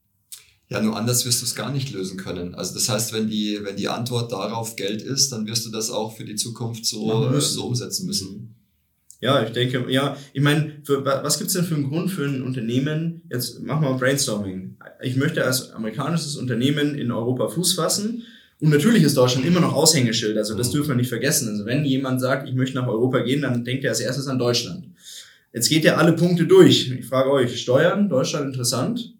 S3: Ja, nur anders wirst du es gar nicht lösen können. Also das heißt, wenn die, wenn die Antwort darauf Geld ist, dann wirst du das auch für die Zukunft so, äh, so umsetzen müssen. Mhm.
S2: Ja, ich denke, ja, ich meine, für, was gibt's denn für einen Grund für ein Unternehmen? Jetzt machen wir Brainstorming. Ich möchte als amerikanisches Unternehmen in Europa Fuß fassen und natürlich ist Deutschland immer noch Aushängeschild, also das dürfen wir nicht vergessen. Also wenn jemand sagt, ich möchte nach Europa gehen, dann denkt er als erstes an Deutschland. Jetzt geht er alle Punkte durch. Ich frage euch, Steuern, Deutschland interessant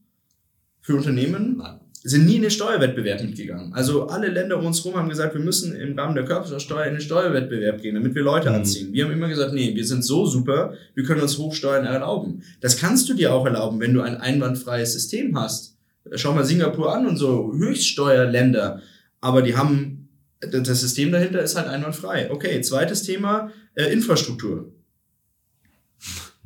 S2: für Unternehmen? Nein. Sind nie in den Steuerwettbewerb mitgegangen. Also alle Länder um uns herum haben gesagt, wir müssen im Rahmen der Körperschaftssteuer in den Steuerwettbewerb gehen, damit wir Leute mhm. anziehen. Wir haben immer gesagt, nee, wir sind so super, wir können uns Hochsteuern erlauben. Das kannst du dir auch erlauben, wenn du ein einwandfreies System hast. Schau mal Singapur an und so Höchststeuerländer aber die haben, das System dahinter ist halt einwandfrei. Okay, zweites Thema, äh, Infrastruktur.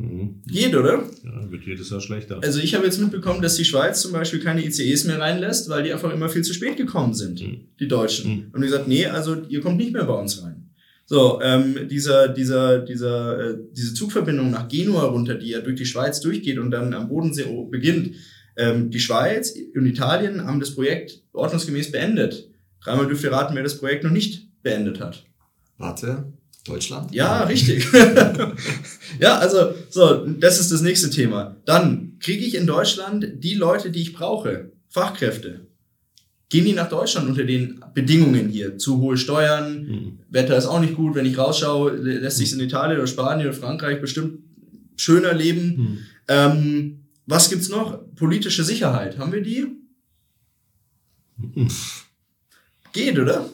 S2: Mhm. Geht, oder?
S4: Ja, wird jedes Jahr schlechter.
S2: Also ich habe jetzt mitbekommen, dass die Schweiz zum Beispiel keine ICEs mehr reinlässt, weil die einfach immer viel zu spät gekommen sind, mhm. die Deutschen. Mhm. Und die gesagt, nee, also ihr kommt nicht mehr bei uns rein. So, ähm, dieser, dieser, dieser, äh, diese Zugverbindung nach Genua runter, die ja durch die Schweiz durchgeht und dann am Bodensee beginnt, ähm, die Schweiz und Italien haben das Projekt ordnungsgemäß beendet. Dreimal dürft ihr raten, wer das Projekt noch nicht beendet hat.
S3: Warte, Deutschland?
S2: Ja, richtig. ja, also, so, das ist das nächste Thema. Dann kriege ich in Deutschland die Leute, die ich brauche, Fachkräfte. Gehen die nach Deutschland unter den Bedingungen hier? Zu hohe Steuern, mhm. Wetter ist auch nicht gut. Wenn ich rausschaue, lässt sich in Italien oder Spanien oder Frankreich bestimmt schöner leben. Mhm. Ähm, was gibt's noch? Politische Sicherheit. Haben wir die? Mhm. Geht, oder?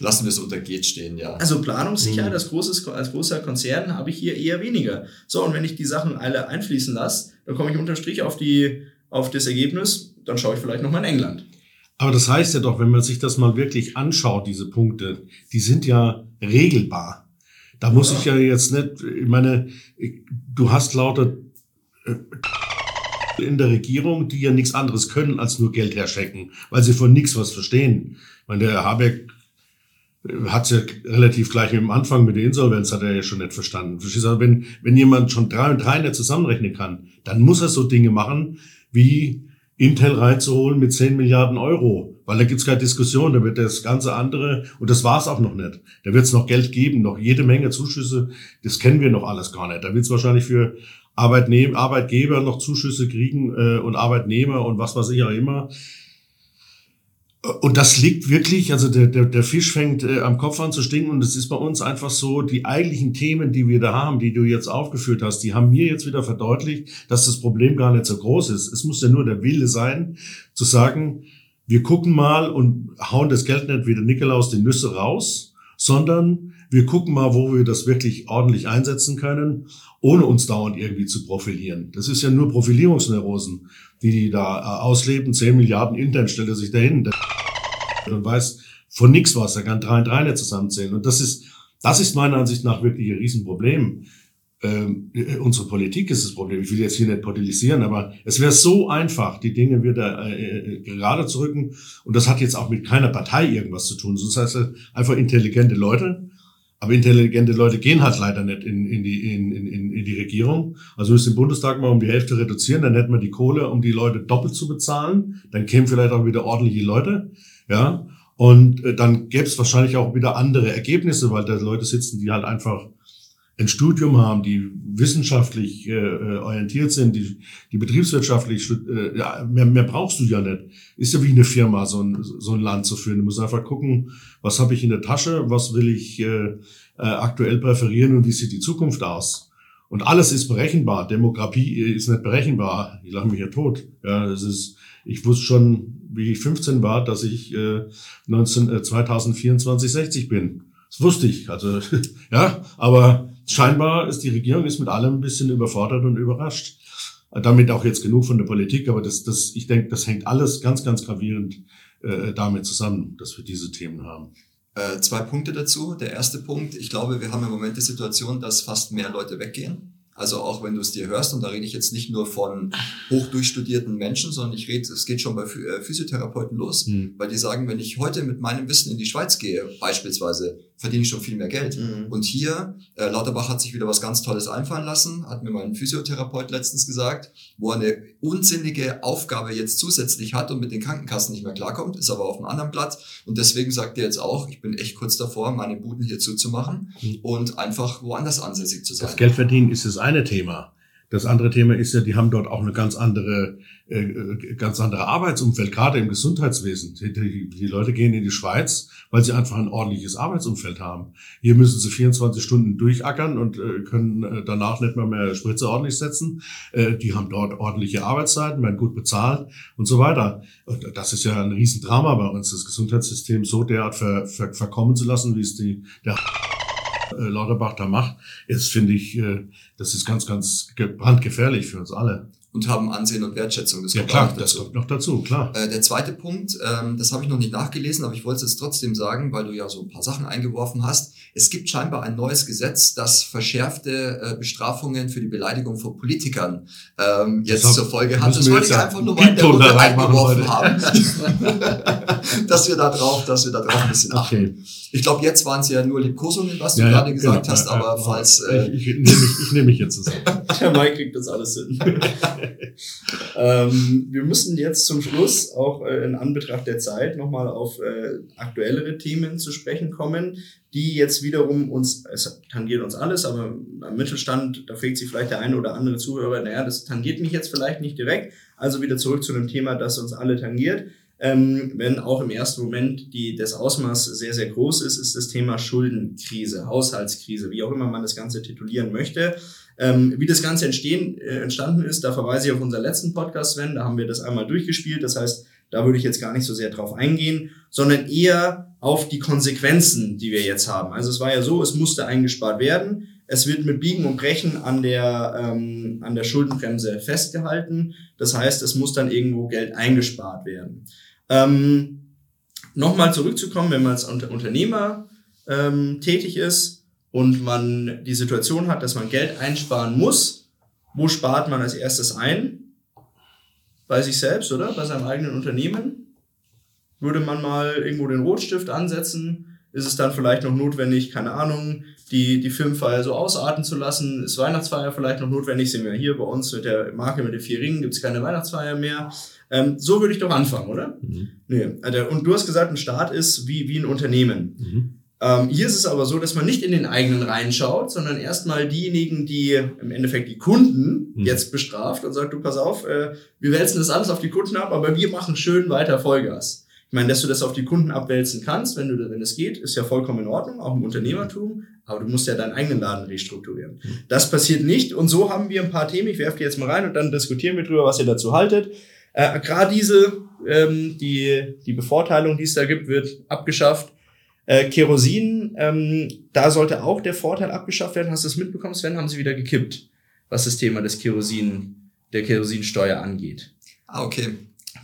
S3: Lassen wir es unter geht stehen, ja.
S2: Also Planungssicherheit mhm. als, großes, als großer Konzern habe ich hier eher weniger. So, und wenn ich die Sachen alle einfließen lasse, dann komme ich unterm Strich auf, die, auf das Ergebnis, dann schaue ich vielleicht nochmal in England.
S4: Aber das heißt ja doch, wenn man sich das mal wirklich anschaut, diese Punkte, die sind ja regelbar. Da muss ja. ich ja jetzt nicht, ich meine, du hast lauter äh, in der Regierung, die ja nichts anderes können, als nur Geld herschenken, weil sie von nichts was verstehen. Ich meine, der Habeck hat ja relativ gleich dem Anfang mit der Insolvenz hat er ja schon nicht verstanden. Verstehst du? Wenn, wenn jemand schon drei und drei nicht zusammenrechnen kann, dann muss er so Dinge machen, wie Intel reinzuholen mit 10 Milliarden Euro. Weil da gibt's keine Diskussion, da wird das ganze andere, und das war's auch noch nicht. Da wird's noch Geld geben, noch jede Menge Zuschüsse, das kennen wir noch alles gar nicht. Da wird's wahrscheinlich für Arbeitnehm Arbeitgeber noch Zuschüsse kriegen äh, und Arbeitnehmer und was weiß ich auch immer. Und das liegt wirklich, also der, der, der Fisch fängt äh, am Kopf an zu stinken und es ist bei uns einfach so, die eigentlichen Themen, die wir da haben, die du jetzt aufgeführt hast, die haben mir jetzt wieder verdeutlicht, dass das Problem gar nicht so groß ist. Es muss ja nur der Wille sein, zu sagen, wir gucken mal und hauen das Geld nicht wie der Nikolaus die Nüsse raus, sondern wir gucken mal, wo wir das wirklich ordentlich einsetzen können ohne uns dauernd irgendwie zu profilieren. Das ist ja nur Profilierungsneurosen, die die da äh, ausleben. 10 Milliarden intern stellt er sich dahin und weiß von nichts was. Er kann drei und drei nicht zusammenzählen. Und das ist, das ist meiner Ansicht nach wirklich ein Riesenproblem. Ähm, äh, unsere Politik ist das Problem. Ich will jetzt hier nicht potilisieren, aber es wäre so einfach, die Dinge wieder äh, äh, gerade zu rücken. Und das hat jetzt auch mit keiner Partei irgendwas zu tun. Das heißt einfach intelligente Leute, Aber intelligente Leute gehen halt leider nicht in, in, die, in, in, in die Regierung. Also müsste den Bundestag mal um die Hälfte reduzieren, dann hätten wir die Kohle, um die Leute doppelt zu bezahlen. Dann kämen vielleicht auch wieder ordentliche Leute. Ja. Und äh, dann gäbe es wahrscheinlich auch wieder andere Ergebnisse, weil da Leute sitzen, die halt einfach ein Studium haben, die wissenschaftlich äh, äh, orientiert sind, die, die betriebswirtschaftlich, äh, ja, mehr, mehr brauchst du ja nicht. Ist ja wie eine Firma, so ein, so ein Land zu führen. Du musst einfach gucken, was habe ich in der Tasche, was will ich äh, äh, aktuell präferieren und wie sieht die Zukunft aus. Und alles ist berechenbar. Demografie ist nicht berechenbar. Ich lache mich ja tot. Ja, es ist, ich wusste schon, wie ich 15 war, dass ich äh, 19, äh, 2024 60 bin. Das wusste ich. Also ja, aber scheinbar ist die Regierung ist mit allem ein bisschen überfordert und überrascht. Damit auch jetzt genug von der Politik, aber das, das, ich denke, das hängt alles ganz, ganz gravierend äh, damit zusammen, dass wir diese Themen haben.
S3: Äh, zwei Punkte dazu. Der erste Punkt, ich glaube, wir haben im Moment die Situation, dass fast mehr Leute weggehen. Also auch wenn du es dir hörst, und da rede ich jetzt nicht nur von hochdurchstudierten Menschen, sondern ich rede, es geht schon bei äh, Physiotherapeuten los, mhm. weil die sagen, wenn ich heute mit meinem Wissen in die Schweiz gehe, beispielsweise, verdiene ich schon viel mehr Geld. Mhm. Und hier, äh, Lauterbach hat sich wieder was ganz Tolles einfallen lassen, hat mir mein Physiotherapeut letztens gesagt, wo er eine unsinnige Aufgabe jetzt zusätzlich hat und mit den Krankenkassen nicht mehr klarkommt, ist aber auf einem anderen Blatt. Und deswegen sagt er jetzt auch, ich bin echt kurz davor, meine Buden hier zuzumachen mhm. und einfach woanders ansässig zu sein.
S4: Das Geld verdienen ist das eine Thema. Das andere Thema ist ja, die haben dort auch eine ganz andere, äh, äh, ganz andere Arbeitsumfeld, gerade im Gesundheitswesen. Die, die, Leute gehen in die Schweiz, weil sie einfach ein ordentliches Arbeitsumfeld haben. Hier müssen sie 24 Stunden durchackern und äh, können äh, danach nicht mal mehr Spritze ordentlich setzen. Äh, die haben dort ordentliche Arbeitszeiten, werden gut bezahlt und so weiter. Und das ist ja ein Riesendrama bei uns, das Gesundheitssystem so derart ver, ver, verkommen zu lassen, wie es die, der Lauterbach da macht, ist, finde ich, das ist ganz, ganz brandgefährlich für uns alle
S3: und haben Ansehen und Wertschätzung.
S4: Das ja klar, das kommt noch dazu, klar.
S3: Äh, der zweite Punkt, ähm, das habe ich noch nicht nachgelesen, aber ich wollte es trotzdem sagen, weil du ja so ein paar Sachen eingeworfen hast. Es gibt scheinbar ein neues Gesetz, das verschärfte äh, Bestrafungen für die Beleidigung von Politikern ähm, jetzt das zur Folge hat. Das wollte ich einfach nur mal in der Runde eingeworfen haben, dass wir da drauf, dass wir da drauf ein bisschen achten. Ich glaube, jetzt waren es ja nur Liebkosungen, was du ja, gerade ja, gesagt genau. hast, aber falls...
S4: Äh, ich, ich, nehme mich, ich nehme mich jetzt zusammen.
S2: Der Mike kriegt das alles hin. ähm, wir müssen jetzt zum Schluss auch äh, in Anbetracht der Zeit nochmal auf äh, aktuellere Themen zu sprechen kommen, die jetzt wiederum uns, es tangiert uns alles, aber am Mittelstand, da fragt sich vielleicht der eine oder andere Zuhörer, naja, das tangiert mich jetzt vielleicht nicht direkt. Also wieder zurück zu einem Thema, das uns alle tangiert. Ähm, wenn auch im ersten Moment die, das Ausmaß sehr, sehr groß ist, ist das Thema Schuldenkrise, Haushaltskrise, wie auch immer man das Ganze titulieren möchte. Ähm, wie das Ganze entstehen, äh, entstanden ist, da verweise ich auf unseren letzten Podcast, Sven, da haben wir das einmal durchgespielt. Das heißt, da würde ich jetzt gar nicht so sehr drauf eingehen, sondern eher auf die Konsequenzen, die wir jetzt haben. Also es war ja so, es musste eingespart werden. Es wird mit Biegen und Brechen an der, ähm, an der Schuldenbremse festgehalten. Das heißt, es muss dann irgendwo Geld eingespart werden. Ähm, Nochmal zurückzukommen, wenn man als Unternehmer ähm, tätig ist, und man die Situation hat, dass man Geld einsparen muss, wo spart man als erstes ein? Bei sich selbst, oder? Bei seinem eigenen Unternehmen? Würde man mal irgendwo den Rotstift ansetzen? Ist es dann vielleicht noch notwendig, keine Ahnung, die, die Filmfeier so ausarten zu lassen? Ist Weihnachtsfeier vielleicht noch notwendig? Sehen wir hier bei uns mit der Marke mit den vier Ringen, gibt es keine Weihnachtsfeier mehr. Ähm, so würde ich doch anfangen, oder? Mhm. Nee. Also, und du hast gesagt, ein Staat ist wie, wie ein Unternehmen. Mhm. Ähm, hier ist es aber so, dass man nicht in den eigenen reinschaut, sondern erstmal diejenigen, die im Endeffekt die Kunden mhm. jetzt bestraft und sagt, du pass auf, äh, wir wälzen das alles auf die Kunden ab, aber wir machen schön weiter Vollgas. Ich meine, dass du das auf die Kunden abwälzen kannst, wenn du, wenn es geht, ist ja vollkommen in Ordnung, auch im Unternehmertum. Aber du musst ja deinen eigenen Laden restrukturieren. Mhm. Das passiert nicht. Und so haben wir ein paar Themen. Ich werfe die jetzt mal rein und dann diskutieren wir drüber, was ihr dazu haltet. Äh, Gerade diese, ähm, die, die Bevorteilung, die es da gibt, wird abgeschafft. Äh, Kerosin, ähm, da sollte auch der Vorteil abgeschafft werden. Hast du es mitbekommen, Sven? Haben sie wieder gekippt, was das Thema des Kerosin, der Kerosinsteuer angeht.
S3: Ah, okay.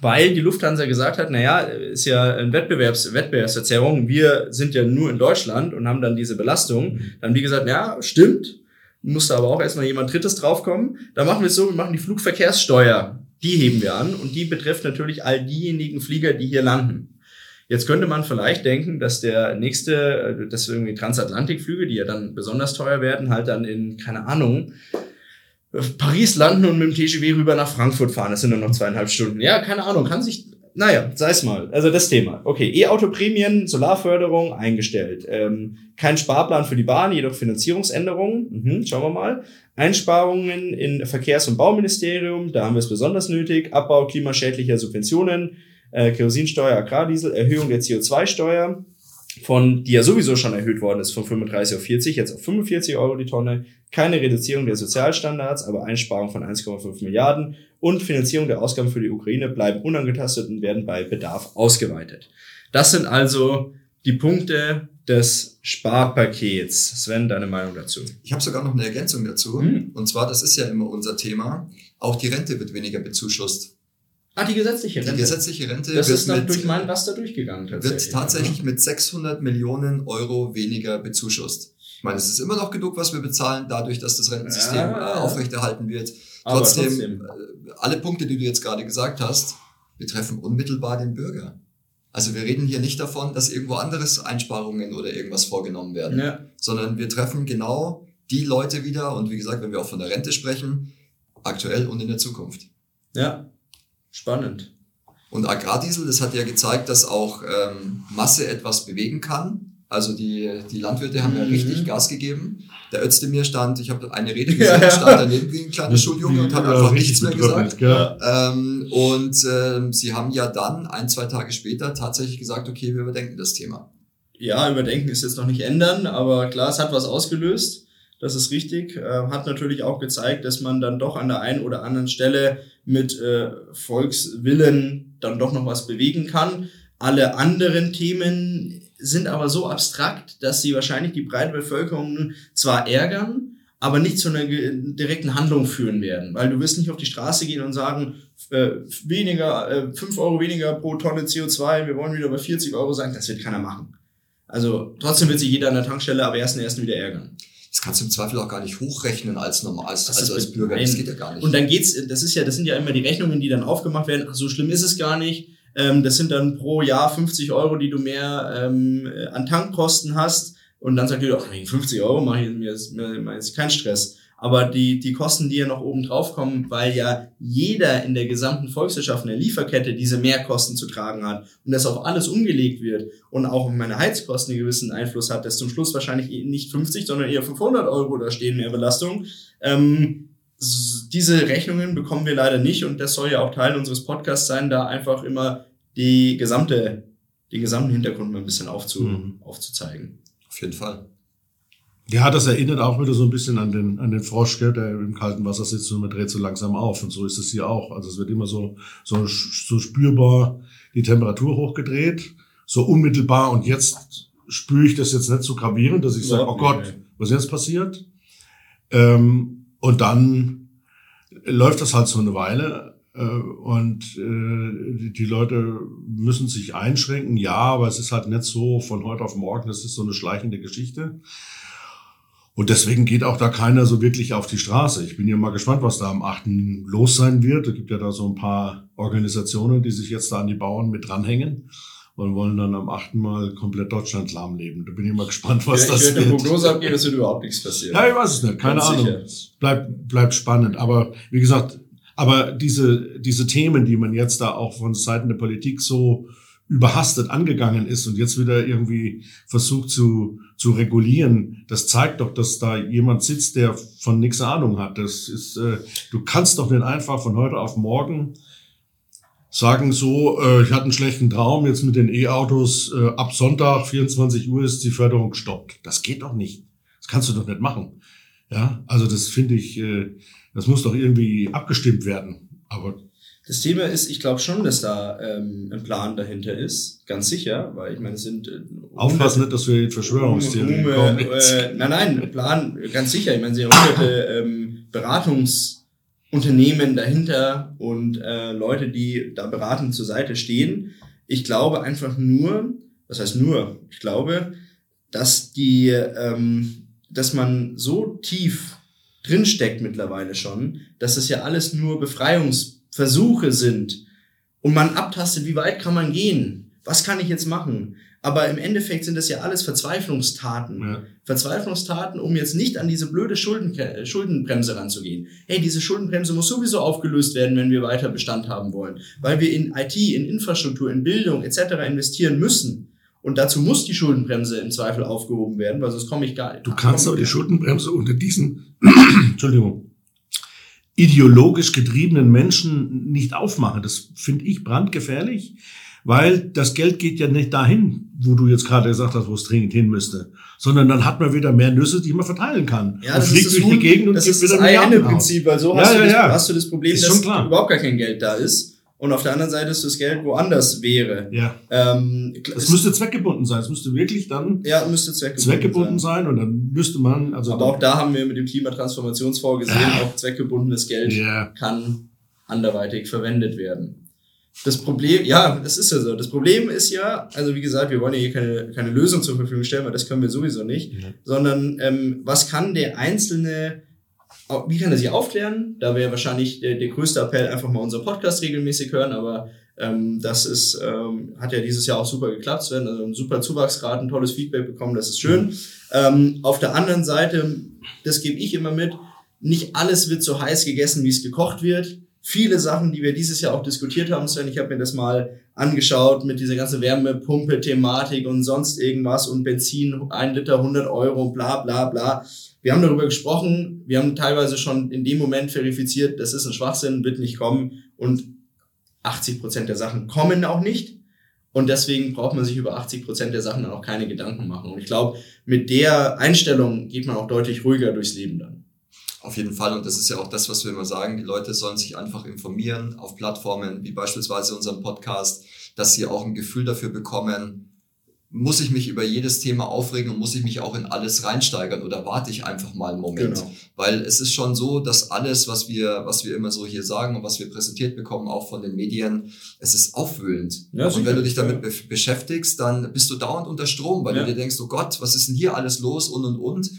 S2: Weil die Lufthansa gesagt hat, naja, ist ja ein Wettbewerbs Wettbewerbsverzerrung. Wir sind ja nur in Deutschland und haben dann diese Belastung. Dann haben die gesagt, ja, stimmt. Musste aber auch erstmal jemand Drittes draufkommen. Da machen wir es so, wir machen die Flugverkehrssteuer. Die heben wir an und die betrifft natürlich all diejenigen Flieger, die hier landen. Jetzt könnte man vielleicht denken, dass der nächste, äh, dass irgendwie Transatlantikflüge, die ja dann besonders teuer werden, halt dann in, keine Ahnung, Paris landen und mit dem TGW rüber nach Frankfurt fahren. Das sind nur noch zweieinhalb Stunden. Ja, keine Ahnung, kann sich, naja, sei es mal. Also das Thema. Okay, E-Auto-Prämien, Solarförderung eingestellt. Ähm, kein Sparplan für die Bahn, jedoch Finanzierungsänderungen. Mhm, schauen wir mal. Einsparungen in Verkehrs- und Bauministerium, da haben wir es besonders nötig. Abbau klimaschädlicher Subventionen, äh, Kerosinsteuer, Agrardiesel, Erhöhung der CO2-Steuer, von, die ja sowieso schon erhöht worden ist, von 35 auf 40, jetzt auf 45 Euro die Tonne. Keine Reduzierung der Sozialstandards, aber Einsparung von 1,5 Milliarden und Finanzierung der Ausgaben für die Ukraine bleiben unangetastet und werden bei Bedarf ausgeweitet. Das sind also die Punkte des Sparpakets. Sven, deine Meinung dazu?
S3: Ich habe sogar noch eine Ergänzung dazu.
S2: Hm.
S3: Und zwar, das ist ja immer unser Thema, auch die Rente wird weniger bezuschusst.
S2: Ah, die gesetzliche
S3: Die
S2: Rente.
S3: gesetzliche Rente
S2: das
S3: wird,
S2: ist
S3: mit,
S2: durch mein Raster durchgegangen
S3: wird tatsächlich mit 600 Millionen Euro weniger bezuschusst. Ich meine, es ist immer noch genug, was wir bezahlen, dadurch, dass das Rentensystem
S2: Ja.
S3: äh, aufrechterhalten wird. Trotzdem,
S2: trotzdem.
S3: äh, alle Punkte, die du jetzt gerade gesagt hast, betreffen unmittelbar den Bürger. Also wir reden hier nicht davon, dass irgendwo anderes Einsparungen oder irgendwas vorgenommen werden,
S2: Ja.
S3: sondern wir treffen genau die Leute wieder und wie gesagt, wenn wir auch von der Rente sprechen, aktuell und in der Zukunft.
S2: ja, spannend.
S3: Und Agrardiesel, das hat ja gezeigt, dass auch ähm, Masse etwas bewegen kann. Also die, die Landwirte haben ja
S2: Mhm.
S3: richtig Gas gegeben. Der Özdemir stand, ich habe eine Rede
S2: Ja,
S3: gesehen,
S2: ja.
S3: stand daneben wie ein kleiner Schuljunge und hat
S4: Ja,
S3: einfach nichts mehr gesagt.
S4: gell?
S3: Ähm, und ähm, sie haben ja dann ein, zwei Tage später tatsächlich gesagt, okay, wir überdenken das Thema.
S2: Ja, überdenken ist jetzt noch nicht ändern, aber klar, es hat was ausgelöst. Das ist richtig. Äh, hat natürlich auch gezeigt, dass man dann doch an der einen oder anderen Stelle mit äh, Volkswillen dann doch noch was bewegen kann. Alle anderen Themen sind aber so abstrakt, dass sie wahrscheinlich die breite Bevölkerung zwar ärgern, aber nicht zu einer direkten Handlung führen werden. Weil du wirst nicht auf die Straße gehen und sagen, äh, weniger, äh, 5 Euro weniger pro Tonne CO2, wir wollen wieder bei 40 Euro sein. Das wird keiner machen. Also trotzdem wird sich jeder an der Tankstelle ab 1.1. wieder ärgern.
S3: Das kannst du im Zweifel auch gar nicht hochrechnen als normal, als,
S2: Das
S3: also
S2: ist
S3: als Bürger. Das geht ja gar nicht.
S2: Und dann geht's, das ist ja, das sind ja immer die Rechnungen, die dann aufgemacht werden. Ach, so schlimm ist es gar nicht. Ähm, das sind dann pro Jahr 50 Euro, die du mehr ähm, äh, an Tankkosten hast. Und dann sagt ihr, ach, wegen 50 Euro mache ich mir mir, mir jetzt keinen Stress. Aber die, die Kosten, die ja noch oben drauf kommen, weil ja jeder in der gesamten Volkswirtschaft, in der Lieferkette diese Mehrkosten zu tragen hat und das auf alles umgelegt wird und auch meine Heizkosten einen gewissen Einfluss hat, dass zum Schluss wahrscheinlich eh nicht 50, sondern eher 500 Euro da stehen, mehr Belastung. Ähm, diese Rechnungen bekommen wir leider nicht und das soll ja auch Teil unseres Podcasts sein, da einfach immer die gesamte, den gesamten Hintergrund mal ein bisschen aufzu,
S4: Mhm.
S2: aufzuzeigen.
S3: Auf jeden Fall.
S4: Ja, das erinnert auch wieder so ein bisschen an den, an den Frosch, gell, der im kalten Wasser sitzt und man dreht so langsam auf. Und so ist es hier auch. Also es wird immer so, so, so spürbar die Temperatur hochgedreht, so unmittelbar. Und jetzt spüre ich das jetzt nicht so gravierend, dass ich sage, oh Gott, was ist jetzt passiert? Ähm, und dann läuft das halt so eine Weile. Äh, und äh, die, die Leute müssen sich einschränken, ja, aber es ist halt nicht so von heute auf morgen, das ist so eine schleichende Geschichte. Und deswegen geht auch da keiner so wirklich auf die Straße. Ich bin ja mal gespannt, was da am 8. los sein wird. Es gibt ja da so ein paar Organisationen, die sich jetzt da an die Bauern mit dranhängen und wollen dann am 8. Mal komplett Deutschland lahmleben. Da bin ich mal gespannt, was
S2: ja,
S4: das
S2: ich werde eine
S4: wird.
S2: Prognose abgeben, es wird überhaupt nichts passieren.
S4: Ja, ich weiß es nicht, keine
S2: Ganz
S4: Ahnung.
S2: sicher.
S4: Bleibt, bleibt spannend. Aber wie gesagt, aber diese, diese Themen, die man jetzt da auch von Seiten der Politik so überhastet angegangen ist und jetzt wieder irgendwie versucht zu, zu regulieren, das zeigt doch, dass da jemand sitzt, der von nichts Ahnung hat. Das ist, äh, du kannst doch nicht einfach von heute auf morgen sagen so, äh, ich hatte einen schlechten Traum, jetzt mit den E-Autos, äh, ab Sonntag 24 Uhr ist die Förderung gestoppt. Das geht doch nicht. Das kannst du doch nicht machen. Ja, also das finde ich, äh, das muss doch irgendwie abgestimmt werden. Aber
S2: Das Thema ist, ich glaube schon, dass da ähm, ein Plan dahinter ist, ganz sicher, weil ich meine, es sind äh,
S4: aufpassen nicht, dass wir in Verschwörungstheorien kommen. jetzt.
S2: äh, nein, nein, Plan, ganz sicher. Ich meine, sie haben hunderte ähm, Beratungsunternehmen dahinter und äh, Leute, die da beratend zur Seite stehen. Ich glaube einfach nur, was heißt nur, ich glaube, dass die, ähm, dass man so tief drinsteckt mittlerweile schon, dass es ja alles nur Befreiungsversuche sind und man abtastet, wie weit kann man gehen. was kann ich jetzt machen? Aber im Endeffekt sind das ja alles Verzweiflungstaten.
S4: Ja.
S2: Verzweiflungstaten, um jetzt nicht an diese blöde Schulden, Schuldenbremse ranzugehen. Hey, diese Schuldenbremse muss sowieso aufgelöst werden, wenn wir weiter Bestand haben wollen. Weil wir in IT, in Infrastruktur, in Bildung etc. investieren müssen. Und dazu muss die Schuldenbremse im Zweifel aufgehoben werden, weil sonst komme ich gar nicht.
S4: Du kannst aber die Schuldenbremse unter diesen, Entschuldigung, ideologisch getriebenen Menschen nicht aufmachen. Das finde ich brandgefährlich, weil das Geld geht ja nicht dahin, wo du jetzt gerade gesagt hast, wo es dringend hin müsste, sondern dann hat man wieder mehr Nüsse, die man verteilen kann.
S2: Ja,
S4: und
S2: das
S4: fliegt
S2: ist das
S4: durch die Gegend und
S2: das
S4: gibt
S2: ist
S4: wieder
S2: das. Ei-Henne-Prinzip, weil so
S4: Ja,
S2: hast, du
S4: ja,
S2: das,
S4: ja.
S2: hast du das Problem, dass überhaupt gar kein Geld da ist. Und auf der anderen Seite ist das Geld woanders wäre.
S4: Ja,
S2: Ähm,
S4: das müsste zweckgebunden sein. Es müsste wirklich dann
S2: ja, müsste zweckgebunden,
S4: zweckgebunden
S2: sein.
S4: sein und dann müsste man, also
S2: Aber auch da haben wir mit dem Klimatransformationsfonds gesehen, auch zweckgebundenes Geld
S4: ja,
S2: kann anderweitig verwendet werden. Das Problem, ja, das ist ja so. Das Problem ist ja, also wie gesagt, wir wollen ja hier keine, keine Lösung zur Verfügung stellen, weil das können wir sowieso nicht,
S4: Ja.
S2: sondern ähm, was kann der Einzelne, wie kann er sich aufklären? Da wäre wahrscheinlich der, der größte Appell, einfach mal unser Podcast regelmäßig hören, aber ähm, das ist, ähm, hat ja dieses Jahr auch super geklappt, Sven, also ein super Zuwachsgrad, ein tolles Feedback bekommen, das ist schön. Ähm, auf der anderen Seite, das gebe ich immer mit, nicht alles wird so heiß gegessen, wie es gekocht wird. Viele Sachen, die wir dieses Jahr auch diskutiert haben, Sven, ich habe mir das mal angeschaut mit dieser ganzen Wärmepumpe-Thematik und sonst irgendwas und Benzin, ein Liter 100 Euro, bla bla bla. Wir haben darüber gesprochen, wir haben teilweise schon in dem Moment verifiziert, das ist ein Schwachsinn, wird nicht kommen und 80 Prozent der Sachen kommen auch nicht. Und deswegen braucht man sich über 80 Prozent der Sachen dann auch keine Gedanken machen. Und ich glaube, mit der Einstellung geht man auch deutlich ruhiger durchs Leben dann.
S3: Auf jeden Fall, und das ist ja auch das, was wir immer sagen, die Leute sollen sich einfach informieren auf Plattformen wie beispielsweise unseren Podcast, dass sie auch ein Gefühl dafür bekommen, muss ich mich über jedes Thema aufregen und muss ich mich auch in alles reinsteigern oder warte ich einfach mal einen Moment?
S2: Genau.
S3: Weil es ist schon so, dass alles, was wir, was wir immer so hier sagen und was wir präsentiert bekommen, auch von den Medien, es ist aufwühlend.
S2: Ja,
S3: und wenn du dich damit be beschäftigst, dann bist du dauernd unter Strom, weil
S2: Ja.
S3: du dir denkst, oh Gott, was ist denn hier alles los und und und.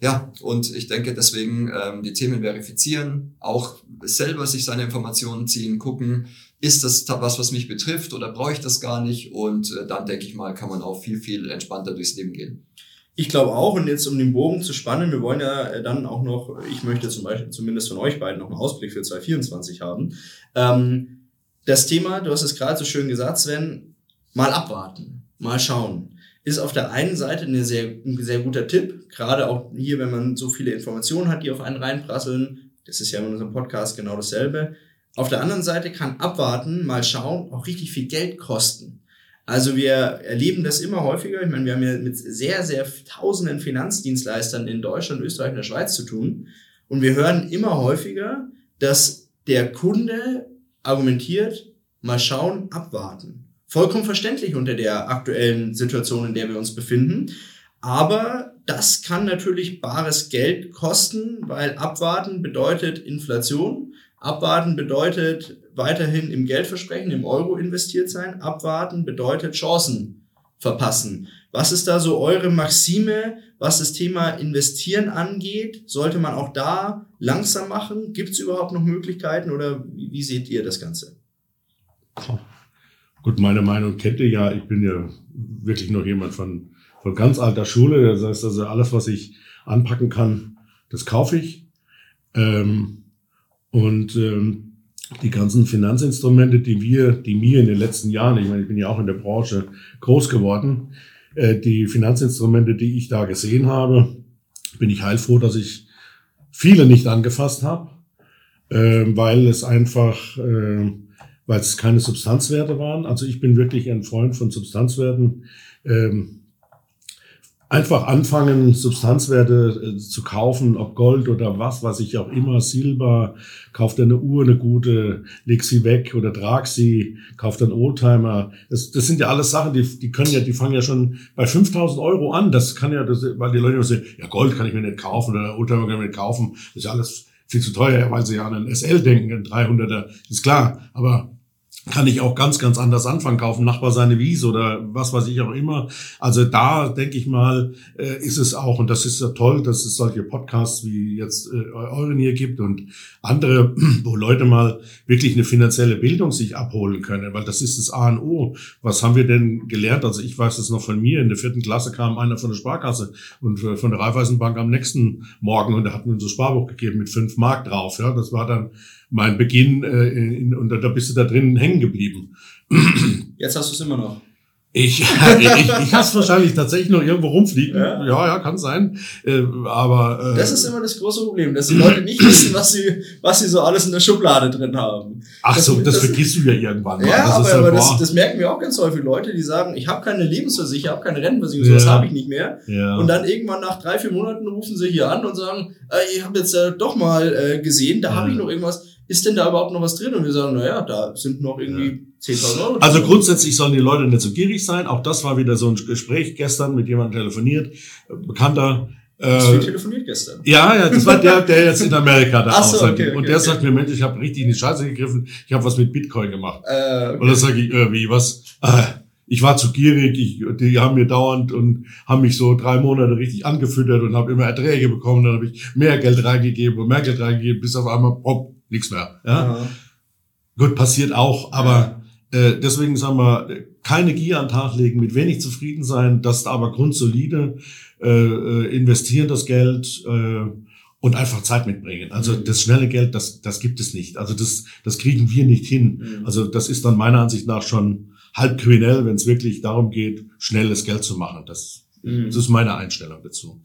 S3: Ja, und ich denke deswegen ähm, die Themen verifizieren, auch selber sich seine Informationen ziehen, gucken, ist das was, was mich betrifft oder brauche ich das gar nicht? Und äh, dann denke ich mal, kann man auch viel, viel entspannter durchs Leben gehen.
S2: Ich glaube auch, und jetzt um den Bogen zu spannen, wir wollen ja äh, dann auch noch, ich möchte zum Beispiel zumindest von euch beiden noch einen Ausblick für 2024 haben. Ähm, das Thema, du hast es gerade so schön gesagt, Sven, mal abwarten, mal schauen. Ist auf der einen Seite eine sehr, ein sehr guter Tipp, gerade auch hier, wenn man so viele Informationen hat, die auf einen reinprasseln. Das ist ja in unserem Podcast genau dasselbe. Auf der anderen Seite kann abwarten, mal schauen, auch richtig viel Geld kosten. Also wir erleben das immer häufiger. Ich meine, wir haben ja mit sehr, sehr tausenden Finanzdienstleistern in Deutschland, Österreich und der Schweiz zu tun. Und wir hören immer häufiger, dass der Kunde argumentiert, mal schauen, abwarten. Vollkommen verständlich unter der aktuellen Situation, in der wir uns befinden. Aber das kann natürlich bares Geld kosten, weil abwarten bedeutet Inflation. Abwarten bedeutet weiterhin im Geldversprechen, im Euro investiert sein. Abwarten bedeutet Chancen verpassen. Was ist da so eure Maxime, was das Thema Investieren angeht? Sollte man auch da langsam machen? Gibt es überhaupt noch Möglichkeiten oder wie, wie seht ihr das Ganze?
S4: Gut, meine Meinung kennt ihr ja. Ich bin ja wirklich noch jemand von, von ganz alter Schule. Das heißt also, alles, was ich anpacken kann, das kaufe ich. Ähm, und ähm, die ganzen Finanzinstrumente, die wir, die mir in den letzten Jahren, ich meine, ich bin ja auch in der Branche groß geworden, äh, die Finanzinstrumente, die ich da gesehen habe, bin ich heilfroh, dass ich viele nicht angefasst habe, äh, weil es einfach, äh, weil es keine Substanzwerte waren. Also ich bin wirklich ein Freund von Substanzwerten. Ähm, einfach anfangen, Substanzwerte äh, zu kaufen, ob Gold oder was, was ich auch immer, Silber, kauft eine Uhr, eine gute, leg sie weg oder trag sie, kauft einen Oldtimer. Das, das sind ja alles Sachen, die, die können ja, die fangen ja schon bei 5000 Euro an. Das kann ja, das, weil die Leute immer sagen, ja, Gold kann ich mir nicht kaufen oder Oldtimer kann ich mir nicht kaufen. Das ist ja alles viel zu teuer, weil sie ja an einen SL denken, einen 300er, ist klar. Aber kann ich auch ganz, ganz anders anfangen, kaufen Nachbar seine Wiese oder was weiß ich auch immer. Also da denke ich mal, äh, ist es auch, und das ist ja toll, dass es solche Podcasts wie jetzt äh, euren hier gibt und andere, wo Leute mal wirklich eine finanzielle Bildung sich abholen können, weil das ist das A und O. Was haben wir denn gelernt? Also ich weiß es noch von mir, in der vierten Klasse kam einer von der Sparkasse und von der Raiffeisenbank am nächsten Morgen und der hat mir unser Sparbuch gegeben mit fünf Mark drauf. Ja, das war dann mein Beginn äh, in, und da bist du da drin hängen geblieben.
S2: Jetzt hast du es immer noch.
S4: Ich, ich, ich habe es wahrscheinlich tatsächlich noch irgendwo rumfliegen. Ja, ja, ja kann sein. Äh, aber
S2: äh, das ist immer das große Problem, dass die Leute nicht wissen, was sie, was sie so alles in der Schublade drin haben.
S4: Ach das, so, das, das vergisst du ja irgendwann.
S2: Mal. Ja, das aber, aber das, das, merken wir auch ganz häufig Leute, die sagen, ich habe keine Lebensversicherung, ich habe keine Rentenversicherung, sowas ja. habe ich nicht mehr. Ja. Und dann irgendwann nach drei, vier Monaten rufen sie hier an und sagen, äh, ich habe jetzt äh, doch mal äh, gesehen, da ja. habe ich noch irgendwas ist denn da überhaupt noch was drin? Und wir sagen, naja, da sind noch irgendwie 10.000 Euro.
S4: Also grundsätzlich sollen die Leute nicht so gierig sein. Auch das war wieder so ein Gespräch gestern mit jemandem telefoniert, Bekannter.
S2: Hast du telefoniert gestern?
S4: Ja, ja, das war der, der jetzt in Amerika da so, okay, okay, Und der okay. sagt mir, Mensch, ich habe richtig in die Scheiße gegriffen, ich habe was mit Bitcoin gemacht. Äh. Und dann sage ich, äh, wie, was? Äh, ich war zu gierig, ich, die haben mir dauernd und haben mich so drei Monate richtig angefüttert und habe immer Erträge bekommen, dann habe ich mehr Geld reingegeben und mehr Geld reingegeben, bis auf einmal, pop, nichts mehr. Ja? ja? Gut, passiert auch, aber äh, deswegen sagen wir, keine Gier an den Tag legen, mit wenig zufrieden sein, das aber grundsolide äh, investieren das Geld äh, und einfach Zeit mitbringen. Also mhm. das schnelle Geld, das, das gibt es nicht. Also das, das kriegen wir nicht hin. Mhm. Also das ist dann meiner Ansicht nach schon halb kriminell, wenn es wirklich darum geht, schnelles Geld zu machen. Das, mhm. das ist meine Einstellung dazu.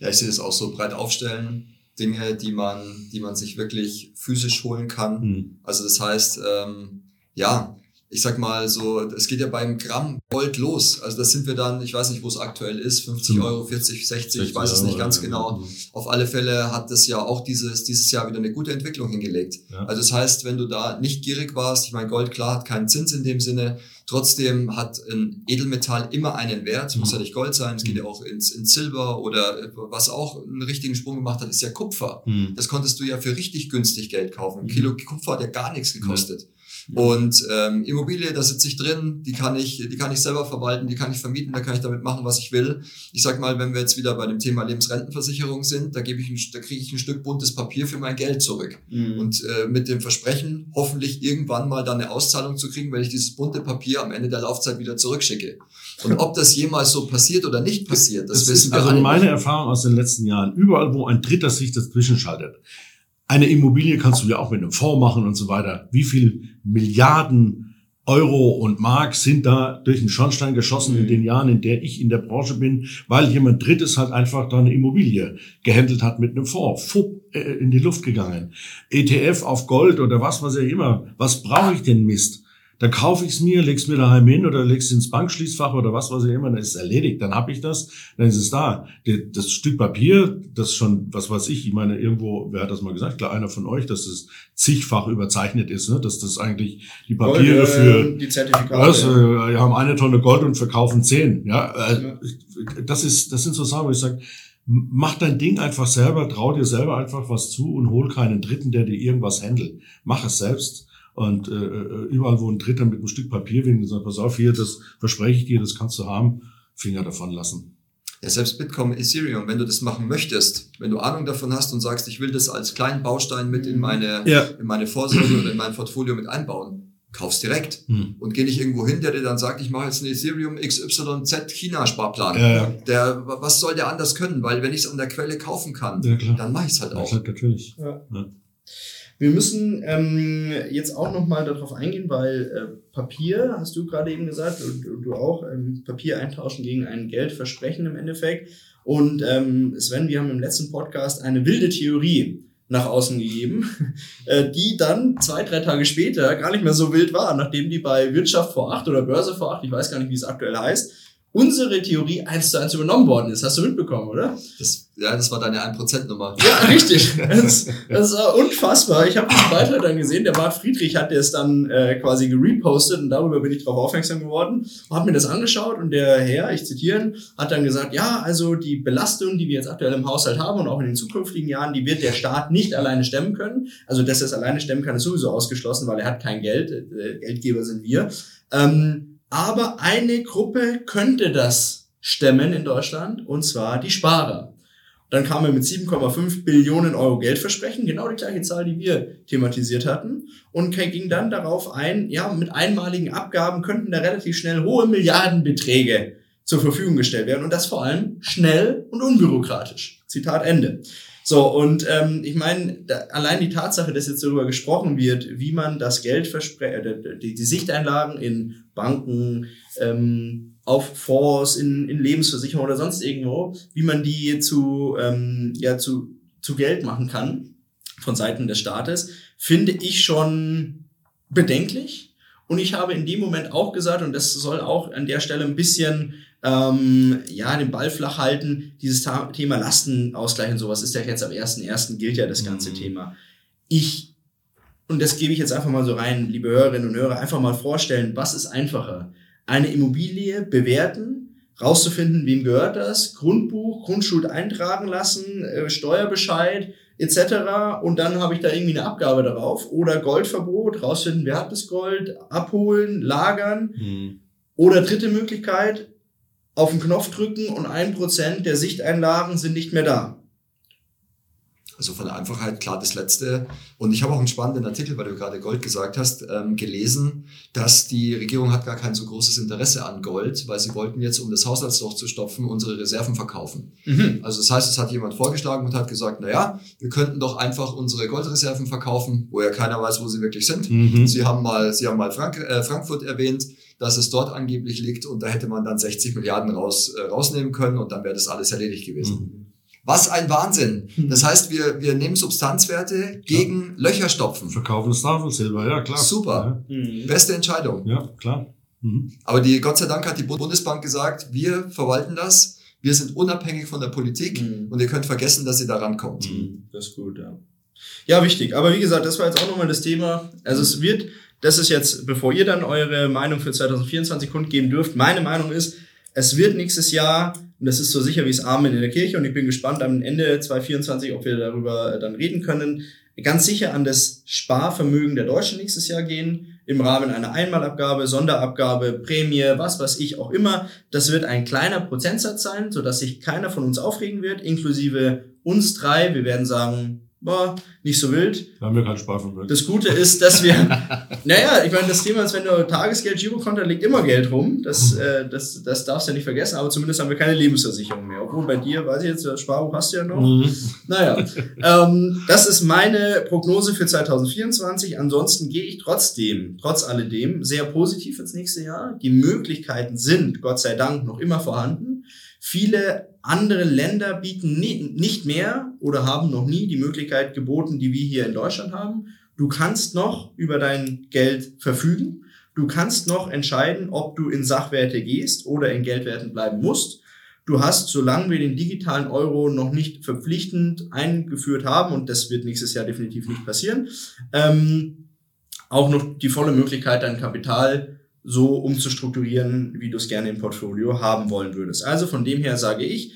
S3: Ja, ich sehe es auch so breit aufstellen Dinge, die man, die man sich wirklich physisch holen kann. Mhm. Also das heißt, ähm, ja, ich sag mal so, es geht ja beim Gramm Gold los. Also das sind wir dann, ich weiß nicht, wo es aktuell ist, 50 hm. Euro, 40, 60, ich weiß es nicht ganz genau. Auf alle Fälle hat das ja auch dieses, dieses Jahr wieder eine gute Entwicklung hingelegt. Ja. Also das heißt, wenn du da nicht gierig warst, ich meine, Gold klar hat keinen Zins in dem Sinne, trotzdem hat ein Edelmetall immer einen Wert, muss ja nicht Gold sein, es geht ja auch ins, ins Silber oder was auch einen richtigen Sprung gemacht hat, ist ja Kupfer. Das konntest du ja für richtig günstig Geld kaufen. Ein Kilo Kupfer hat ja gar nichts gekostet. Und ähm, Immobilie, da sitze ich drin, die kann ich, die kann ich selber verwalten, die kann ich vermieten, da kann ich damit machen, was ich will. Ich sag mal, wenn wir jetzt wieder bei dem Thema Lebensrentenversicherung sind, da gebe ich ein, da kriege ich ein Stück buntes Papier für mein Geld zurück. Mhm. Und äh, mit dem Versprechen, hoffentlich irgendwann mal dann eine Auszahlung zu kriegen, wenn ich dieses bunte Papier am Ende der Laufzeit wieder zurückschicke. Und ob das jemals so passiert oder nicht passiert, das, das wissen wir
S4: Also meine Erfahrung aus den letzten Jahren, überall, wo ein Dritter sich dazwischen schaltet, eine Immobilie kannst du ja auch mit einem Fonds machen und so weiter. Wie viel Milliarden Euro und Mark sind da durch den Schornstein geschossen in den Jahren, in der ich in der Branche bin, weil jemand Drittes halt einfach da eine Immobilie gehandelt hat mit einem Fonds. Fupp, äh, in die Luft gegangen. ETF auf Gold oder was, was ja immer. Was brauche ich denn Mist? Dann kaufe ich es mir, leg's mir daheim hin oder leg's ins Bankschließfach oder was weiß ich immer, dann ist es erledigt, dann habe ich das, dann ist es da. Das Stück Papier, das schon, was weiß ich, ich meine, irgendwo, wer hat das mal gesagt? Klar, einer von euch, dass das zigfach überzeichnet ist, ne? dass das eigentlich die Papiere Gold, äh,
S2: für die Zertifikate.
S4: Also, wir haben eine Tonne Gold und verkaufen zehn. Ja, äh, das ist, das sind so Sachen, wo ich sage, mach dein Ding einfach selber, trau dir selber einfach was zu und hol keinen Dritten, der dir irgendwas handelt. Mach es selbst und äh, äh, überall, wo ein Dritter mit einem Stück Papier winkt und sagt, pass auf, hier, das verspreche ich dir, das kannst du haben, Finger davon lassen.
S3: Ja, selbst Bitcoin, Ethereum, wenn du das machen möchtest, wenn du Ahnung davon hast und sagst, ich will das als kleinen Baustein mit in meine, ja. in meine Vorsorge oder in mein Portfolio mit einbauen, kauf's direkt. Hm. Und geh nicht irgendwo hin, der dir dann sagt, ich mache jetzt einen Ethereum XYZ China-Sparplan. Ja, ja. Der, was soll der anders können? Weil wenn ich es an der Quelle kaufen kann, ja, dann mache ich es halt auch. Ja,
S4: natürlich.
S2: Wir müssen ähm, jetzt auch nochmal darauf eingehen, weil äh, Papier, hast du gerade eben gesagt, und, und du auch, ähm, Papier eintauschen gegen ein Geldversprechen im Endeffekt. Und ähm, Sven, wir haben im letzten Podcast eine wilde Theorie nach außen gegeben, äh, die dann zwei, drei Tage später gar nicht mehr so wild war, nachdem die bei Wirtschaft vor acht oder Börse vor acht, ich weiß gar nicht, wie es aktuell heißt, unsere Theorie eins zu eins übernommen worden ist. Hast du mitbekommen, oder?
S3: Das, ja, das war deine 1%-Nummer.
S2: Ja, richtig. Das, das war unfassbar. Ich habe den Beitrag dann gesehen, der Bart Friedrich hat es dann äh, quasi gerepostet und darüber bin ich darauf aufmerksam geworden, habe mir das angeschaut und der Herr, ich zitiere, hat dann gesagt, ja, also die Belastung, die wir jetzt aktuell im Haushalt haben und auch in den zukünftigen Jahren, die wird der Staat nicht alleine stemmen können. Also, dass er es alleine stemmen kann, ist sowieso ausgeschlossen, weil er hat kein Geld. Äh, Geldgeber sind wir. Ähm, aber eine Gruppe könnte das stemmen in Deutschland, und zwar die Sparer. Dann kam er mit 7,5 Billionen Euro Geldversprechen, genau die gleiche Zahl, die wir thematisiert hatten, und ging dann darauf ein, ja, mit einmaligen Abgaben könnten da relativ schnell hohe Milliardenbeträge zur Verfügung gestellt werden und das vor allem schnell und unbürokratisch. Zitat Ende. So, und ähm, ich meine, allein die Tatsache, dass jetzt darüber gesprochen wird, wie man das Geld verspricht, äh, die, die Sichteinlagen in Banken, ähm, auf Fonds, in, in Lebensversicherung oder sonst irgendwo, wie man die zu, ähm, ja, zu, zu Geld machen kann von Seiten des Staates, finde ich schon bedenklich. Und ich habe in dem Moment auch gesagt, und das soll auch an der Stelle ein bisschen ähm, ja, den Ball flach halten, dieses Thema Lastenausgleich und sowas ist ja jetzt am 1.1. gilt ja das ganze mhm. Thema. Ich, und das gebe ich jetzt einfach mal so rein, liebe Hörerinnen und Hörer, einfach mal vorstellen, was ist einfacher? Eine Immobilie bewerten, rauszufinden, wem gehört das, Grundbuch, Grundschuld eintragen lassen, äh, Steuerbescheid, etc. Und dann habe ich da irgendwie eine Abgabe darauf. Oder Goldverbot, rausfinden, wer hat das Gold, abholen, lagern. Mhm. Oder dritte Möglichkeit, auf den Knopf drücken und ein Prozent der Sichteinlagen sind nicht mehr da.
S3: Also von der Einfachheit klar das Letzte. Und ich habe auch einen spannenden Artikel, weil du gerade Gold gesagt hast, ähm, gelesen, dass die Regierung hat gar kein so großes Interesse an Gold, weil sie wollten jetzt, um das Haushaltsloch zu stopfen, unsere Reserven verkaufen. Mhm. Also das heißt, es hat jemand vorgeschlagen und hat gesagt, na ja, wir könnten doch einfach unsere Goldreserven verkaufen, wo ja keiner weiß, wo sie wirklich sind. Mhm. Sie haben mal, sie haben mal Frank äh, Frankfurt erwähnt dass es dort angeblich liegt und da hätte man dann 60 Milliarden raus, äh, rausnehmen können und dann wäre das alles erledigt gewesen. Mhm. Was ein Wahnsinn. Mhm. Das heißt, wir, wir nehmen Substanzwerte gegen ja. Löcher stopfen.
S4: Verkaufen das Tafelsilber, ja klar.
S3: Super. Ja. Mhm. Beste Entscheidung.
S4: Ja, klar. Mhm.
S3: Aber die, Gott sei Dank hat die Bundesbank gesagt, wir verwalten das, wir sind unabhängig von der Politik mhm. und ihr könnt vergessen, dass ihr da rankommt.
S2: Mhm. Das ist gut, ja. Ja, wichtig. Aber wie gesagt, das war jetzt auch nochmal das Thema. Also es wird das ist jetzt, bevor ihr dann eure Meinung für 2024 kundgeben dürft, meine Meinung ist, es wird nächstes Jahr, und das ist so sicher wie es Amen in der Kirche, und ich bin gespannt am Ende 2024, ob wir darüber dann reden können, ganz sicher an das Sparvermögen der Deutschen nächstes Jahr gehen, im Rahmen einer Einmalabgabe, Sonderabgabe, Prämie, was weiß ich auch immer. Das wird ein kleiner Prozentsatz sein, sodass sich keiner von uns aufregen wird, inklusive uns drei. Wir werden sagen, boah, nicht so wild.
S4: Da haben wir keinen Sparvermögen.
S2: Das Gute ist, dass wir, naja, ich meine, das Thema ist, wenn du Tagesgeld, Girokonto, liegt immer Geld rum. Das, mhm. äh, das, das darfst du ja nicht vergessen, aber zumindest haben wir keine Lebensversicherung mehr. Obwohl bei dir, weiß ich jetzt, das Sparbuch hast du ja noch. Mhm. Naja, ähm, das ist meine Prognose für 2024. Ansonsten gehe ich trotzdem, trotz alledem, sehr positiv ins nächste Jahr. Die Möglichkeiten sind, Gott sei Dank, noch immer vorhanden. Viele andere Länder bieten nicht mehr oder haben noch nie die Möglichkeit geboten, die wir hier in Deutschland haben. Du kannst noch über dein Geld verfügen. Du kannst noch entscheiden, ob du in Sachwerte gehst oder in Geldwerten bleiben musst. Du hast, solange wir den digitalen Euro noch nicht verpflichtend eingeführt haben, und das wird nächstes Jahr definitiv nicht passieren, ähm, auch noch die volle Möglichkeit, dein Kapital so umzustrukturieren, wie du es gerne im Portfolio haben wollen würdest. Also von dem her sage ich,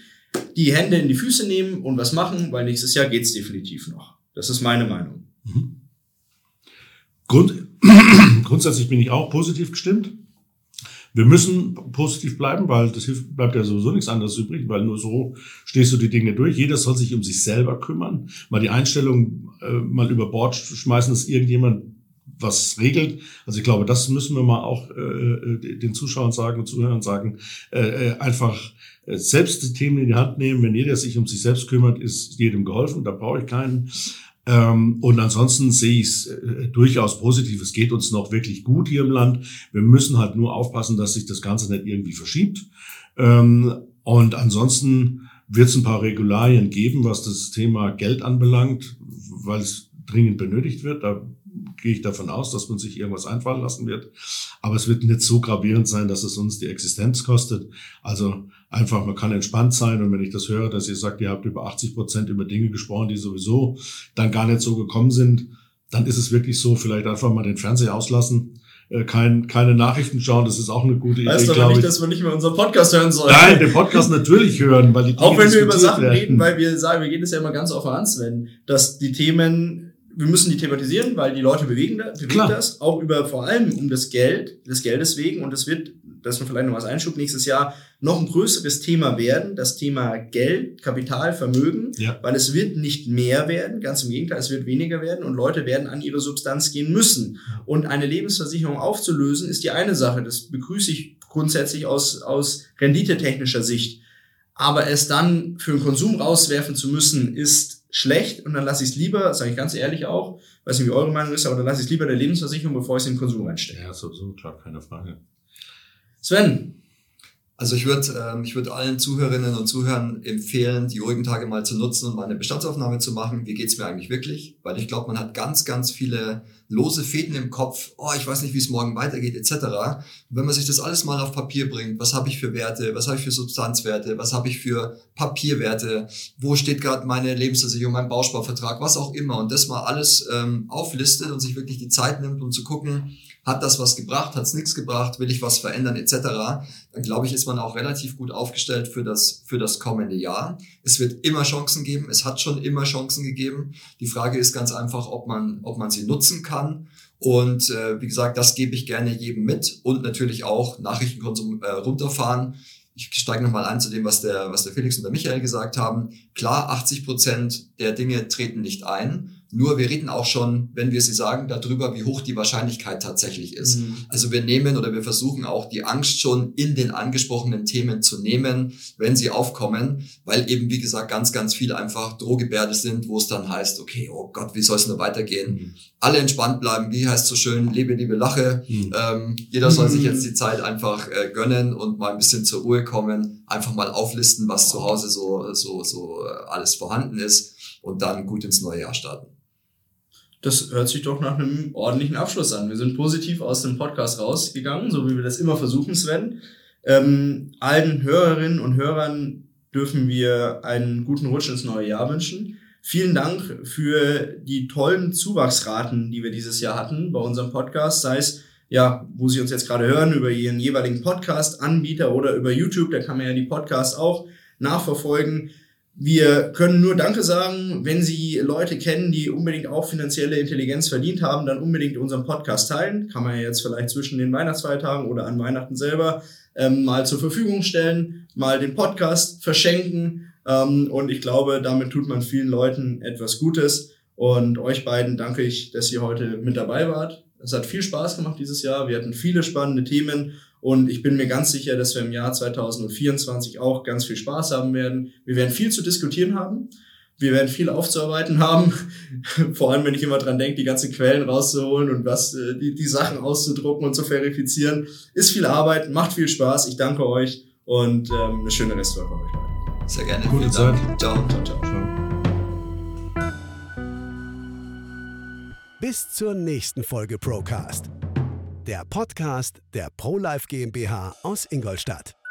S2: die Hände in die Füße nehmen und was machen, weil nächstes Jahr geht's definitiv noch. Das ist meine Meinung. Mhm.
S4: Grund, grundsätzlich bin ich auch positiv gestimmt. Wir müssen positiv bleiben, weil das hilft, bleibt ja sowieso nichts anderes übrig, weil nur so stehst du die Dinge durch. Jeder soll sich um sich selber kümmern. Mal die Einstellung äh, mal über Bord schmeißen, dass irgendjemand was regelt. Also ich glaube, das müssen wir mal auch äh, äh den Zuschauern sagen und Zuhörern sagen. Äh, äh, einfach äh, selbst die Themen in die Hand nehmen. Wenn jeder sich um sich selbst kümmert, ist jedem geholfen. Da brauche ich keinen. Ähm, und ansonsten sehe ich es äh, durchaus positiv. Es geht uns noch wirklich gut hier im Land. Wir müssen halt nur aufpassen, dass sich das Ganze nicht irgendwie verschiebt. Ähm, und ansonsten wird es ein paar Regularien geben, was das Thema Geld anbelangt, weil es dringend benötigt wird. Da gehe ich davon aus, dass man sich irgendwas einfallen lassen wird. Aber es wird nicht so gravierend sein, dass es uns die Existenz kostet. Also einfach, man kann entspannt sein. Und wenn ich das höre, dass ihr sagt, ihr habt über 80 Prozent über Dinge gesprochen, die sowieso dann gar nicht so gekommen sind, dann ist es wirklich so, vielleicht einfach mal den Fernseher auslassen äh, kein, keine Nachrichten schauen, das ist auch eine gute
S2: weißt
S4: Idee,
S2: glaube nicht, ich. dass wir nicht mehr unseren Podcast hören sollen.
S4: Nein, den Podcast natürlich hören, weil die
S2: Dinge Auch wenn wir über Sachen werden. reden, weil wir sagen, wir gehen es ja immer ganz offen an, Sven, dass die Themen, wir müssen die thematisieren, weil die Leute bewegen, bewegen Klar. das, auch über vor allem um das Geld, des Geldes wegen und es wird dass wir vielleicht noch was Einschub nächstes Jahr noch ein größeres Thema werden, das Thema Geld, Kapital, Vermögen, ja. weil es wird nicht mehr werden, ganz im Gegenteil, es wird weniger werden und Leute werden an ihre Substanz gehen müssen. Und eine Lebensversicherung aufzulösen ist die eine Sache, das begrüße ich grundsätzlich aus, aus renditetechnischer Sicht. Aber es dann für den Konsum rauswerfen zu müssen, ist schlecht und dann lasse ich es lieber, sage ich ganz ehrlich auch, weiß nicht, wie eure Meinung ist, aber dann lasse ich es lieber der Lebensversicherung, bevor ich es in den Konsum reinstecke.
S4: Ja, sowieso, klar, keine Frage.
S2: Sven.
S3: Also ich würde ähm, ich würd allen Zuhörerinnen und Zuhörern empfehlen, die ruhigen Tage mal zu nutzen und mal eine Bestandsaufnahme zu machen. Wie geht's mir eigentlich wirklich? Weil ich glaube, man hat ganz, ganz viele lose Fäden im Kopf. Oh, ich weiß nicht, wie es morgen weitergeht, etc. Und wenn man sich das alles mal auf Papier bringt, was habe ich für Werte, was habe ich für Substanzwerte, was habe ich für Papierwerte, wo steht gerade meine Lebensversicherung, mein Bausparvertrag, was auch immer, und das mal alles ähm, auflistet und sich wirklich die Zeit nimmt, um zu gucken, hat das was gebracht, hat es nichts gebracht, will ich was verändern etc., dann glaube ich, ist man auch relativ gut aufgestellt für das, für das kommende Jahr. Es wird immer Chancen geben, es hat schon immer Chancen gegeben. Die Frage ist ganz einfach, ob man, ob man sie nutzen kann. Und äh, wie gesagt, das gebe ich gerne jedem mit und natürlich auch Nachrichtenkonsum äh, runterfahren. Ich steige nochmal ein zu dem, was der, was der Felix und der Michael gesagt haben. Klar, 80 Prozent der Dinge treten nicht ein. Nur wir reden auch schon, wenn wir sie sagen, darüber, wie hoch die Wahrscheinlichkeit tatsächlich ist. Mhm. Also wir nehmen oder wir versuchen auch die Angst schon in den angesprochenen Themen zu nehmen, wenn sie aufkommen, weil eben, wie gesagt, ganz, ganz viel einfach Drohgebärde sind, wo es dann heißt, okay, oh Gott, wie soll es nur weitergehen? Mhm. Alle entspannt bleiben, wie heißt so schön, lebe, liebe, lache. Mhm. Ähm, jeder soll sich jetzt die Zeit einfach äh, gönnen und mal ein bisschen zur Ruhe kommen, einfach mal auflisten, was zu Hause so, so, so äh, alles vorhanden ist und dann gut ins neue Jahr starten.
S2: Das hört sich doch nach einem ordentlichen Abschluss an. Wir sind positiv aus dem Podcast rausgegangen, so wie wir das immer versuchen, Sven. Ähm, allen Hörerinnen und Hörern dürfen wir einen guten Rutsch ins neue Jahr wünschen. Vielen Dank für die tollen Zuwachsraten, die wir dieses Jahr hatten bei unserem Podcast, sei es ja, wo Sie uns jetzt gerade hören, über Ihren jeweiligen Podcast-Anbieter oder über YouTube, da kann man ja die Podcasts auch nachverfolgen. Wir können nur Danke sagen, wenn Sie Leute kennen, die unbedingt auch finanzielle Intelligenz verdient haben, dann unbedingt unseren Podcast teilen. Kann man ja jetzt vielleicht zwischen den Weihnachtsfeiertagen oder an Weihnachten selber ähm, mal zur Verfügung stellen, mal den Podcast verschenken. Ähm, und ich glaube, damit tut man vielen Leuten etwas Gutes. Und euch beiden danke ich, dass ihr heute mit dabei wart. Es hat viel Spaß gemacht dieses Jahr. Wir hatten viele spannende Themen und ich bin mir ganz sicher, dass wir im Jahr 2024 auch ganz viel Spaß haben werden. Wir werden viel zu diskutieren haben. Wir werden viel aufzuarbeiten haben. Vor allem, wenn ich immer dran denke, die ganzen Quellen rauszuholen und was, äh, die, die Sachen auszudrucken und zu verifizieren. Ist viel Arbeit, macht viel Spaß. Ich danke euch und ähm, eine schöne Restwoche euch.
S3: Sehr gerne.
S4: Gute Zeit.
S3: Ciao. Ciao, ciao. ciao.
S1: Bis zur nächsten Folge Procast der Podcast der ProLife GmbH aus Ingolstadt.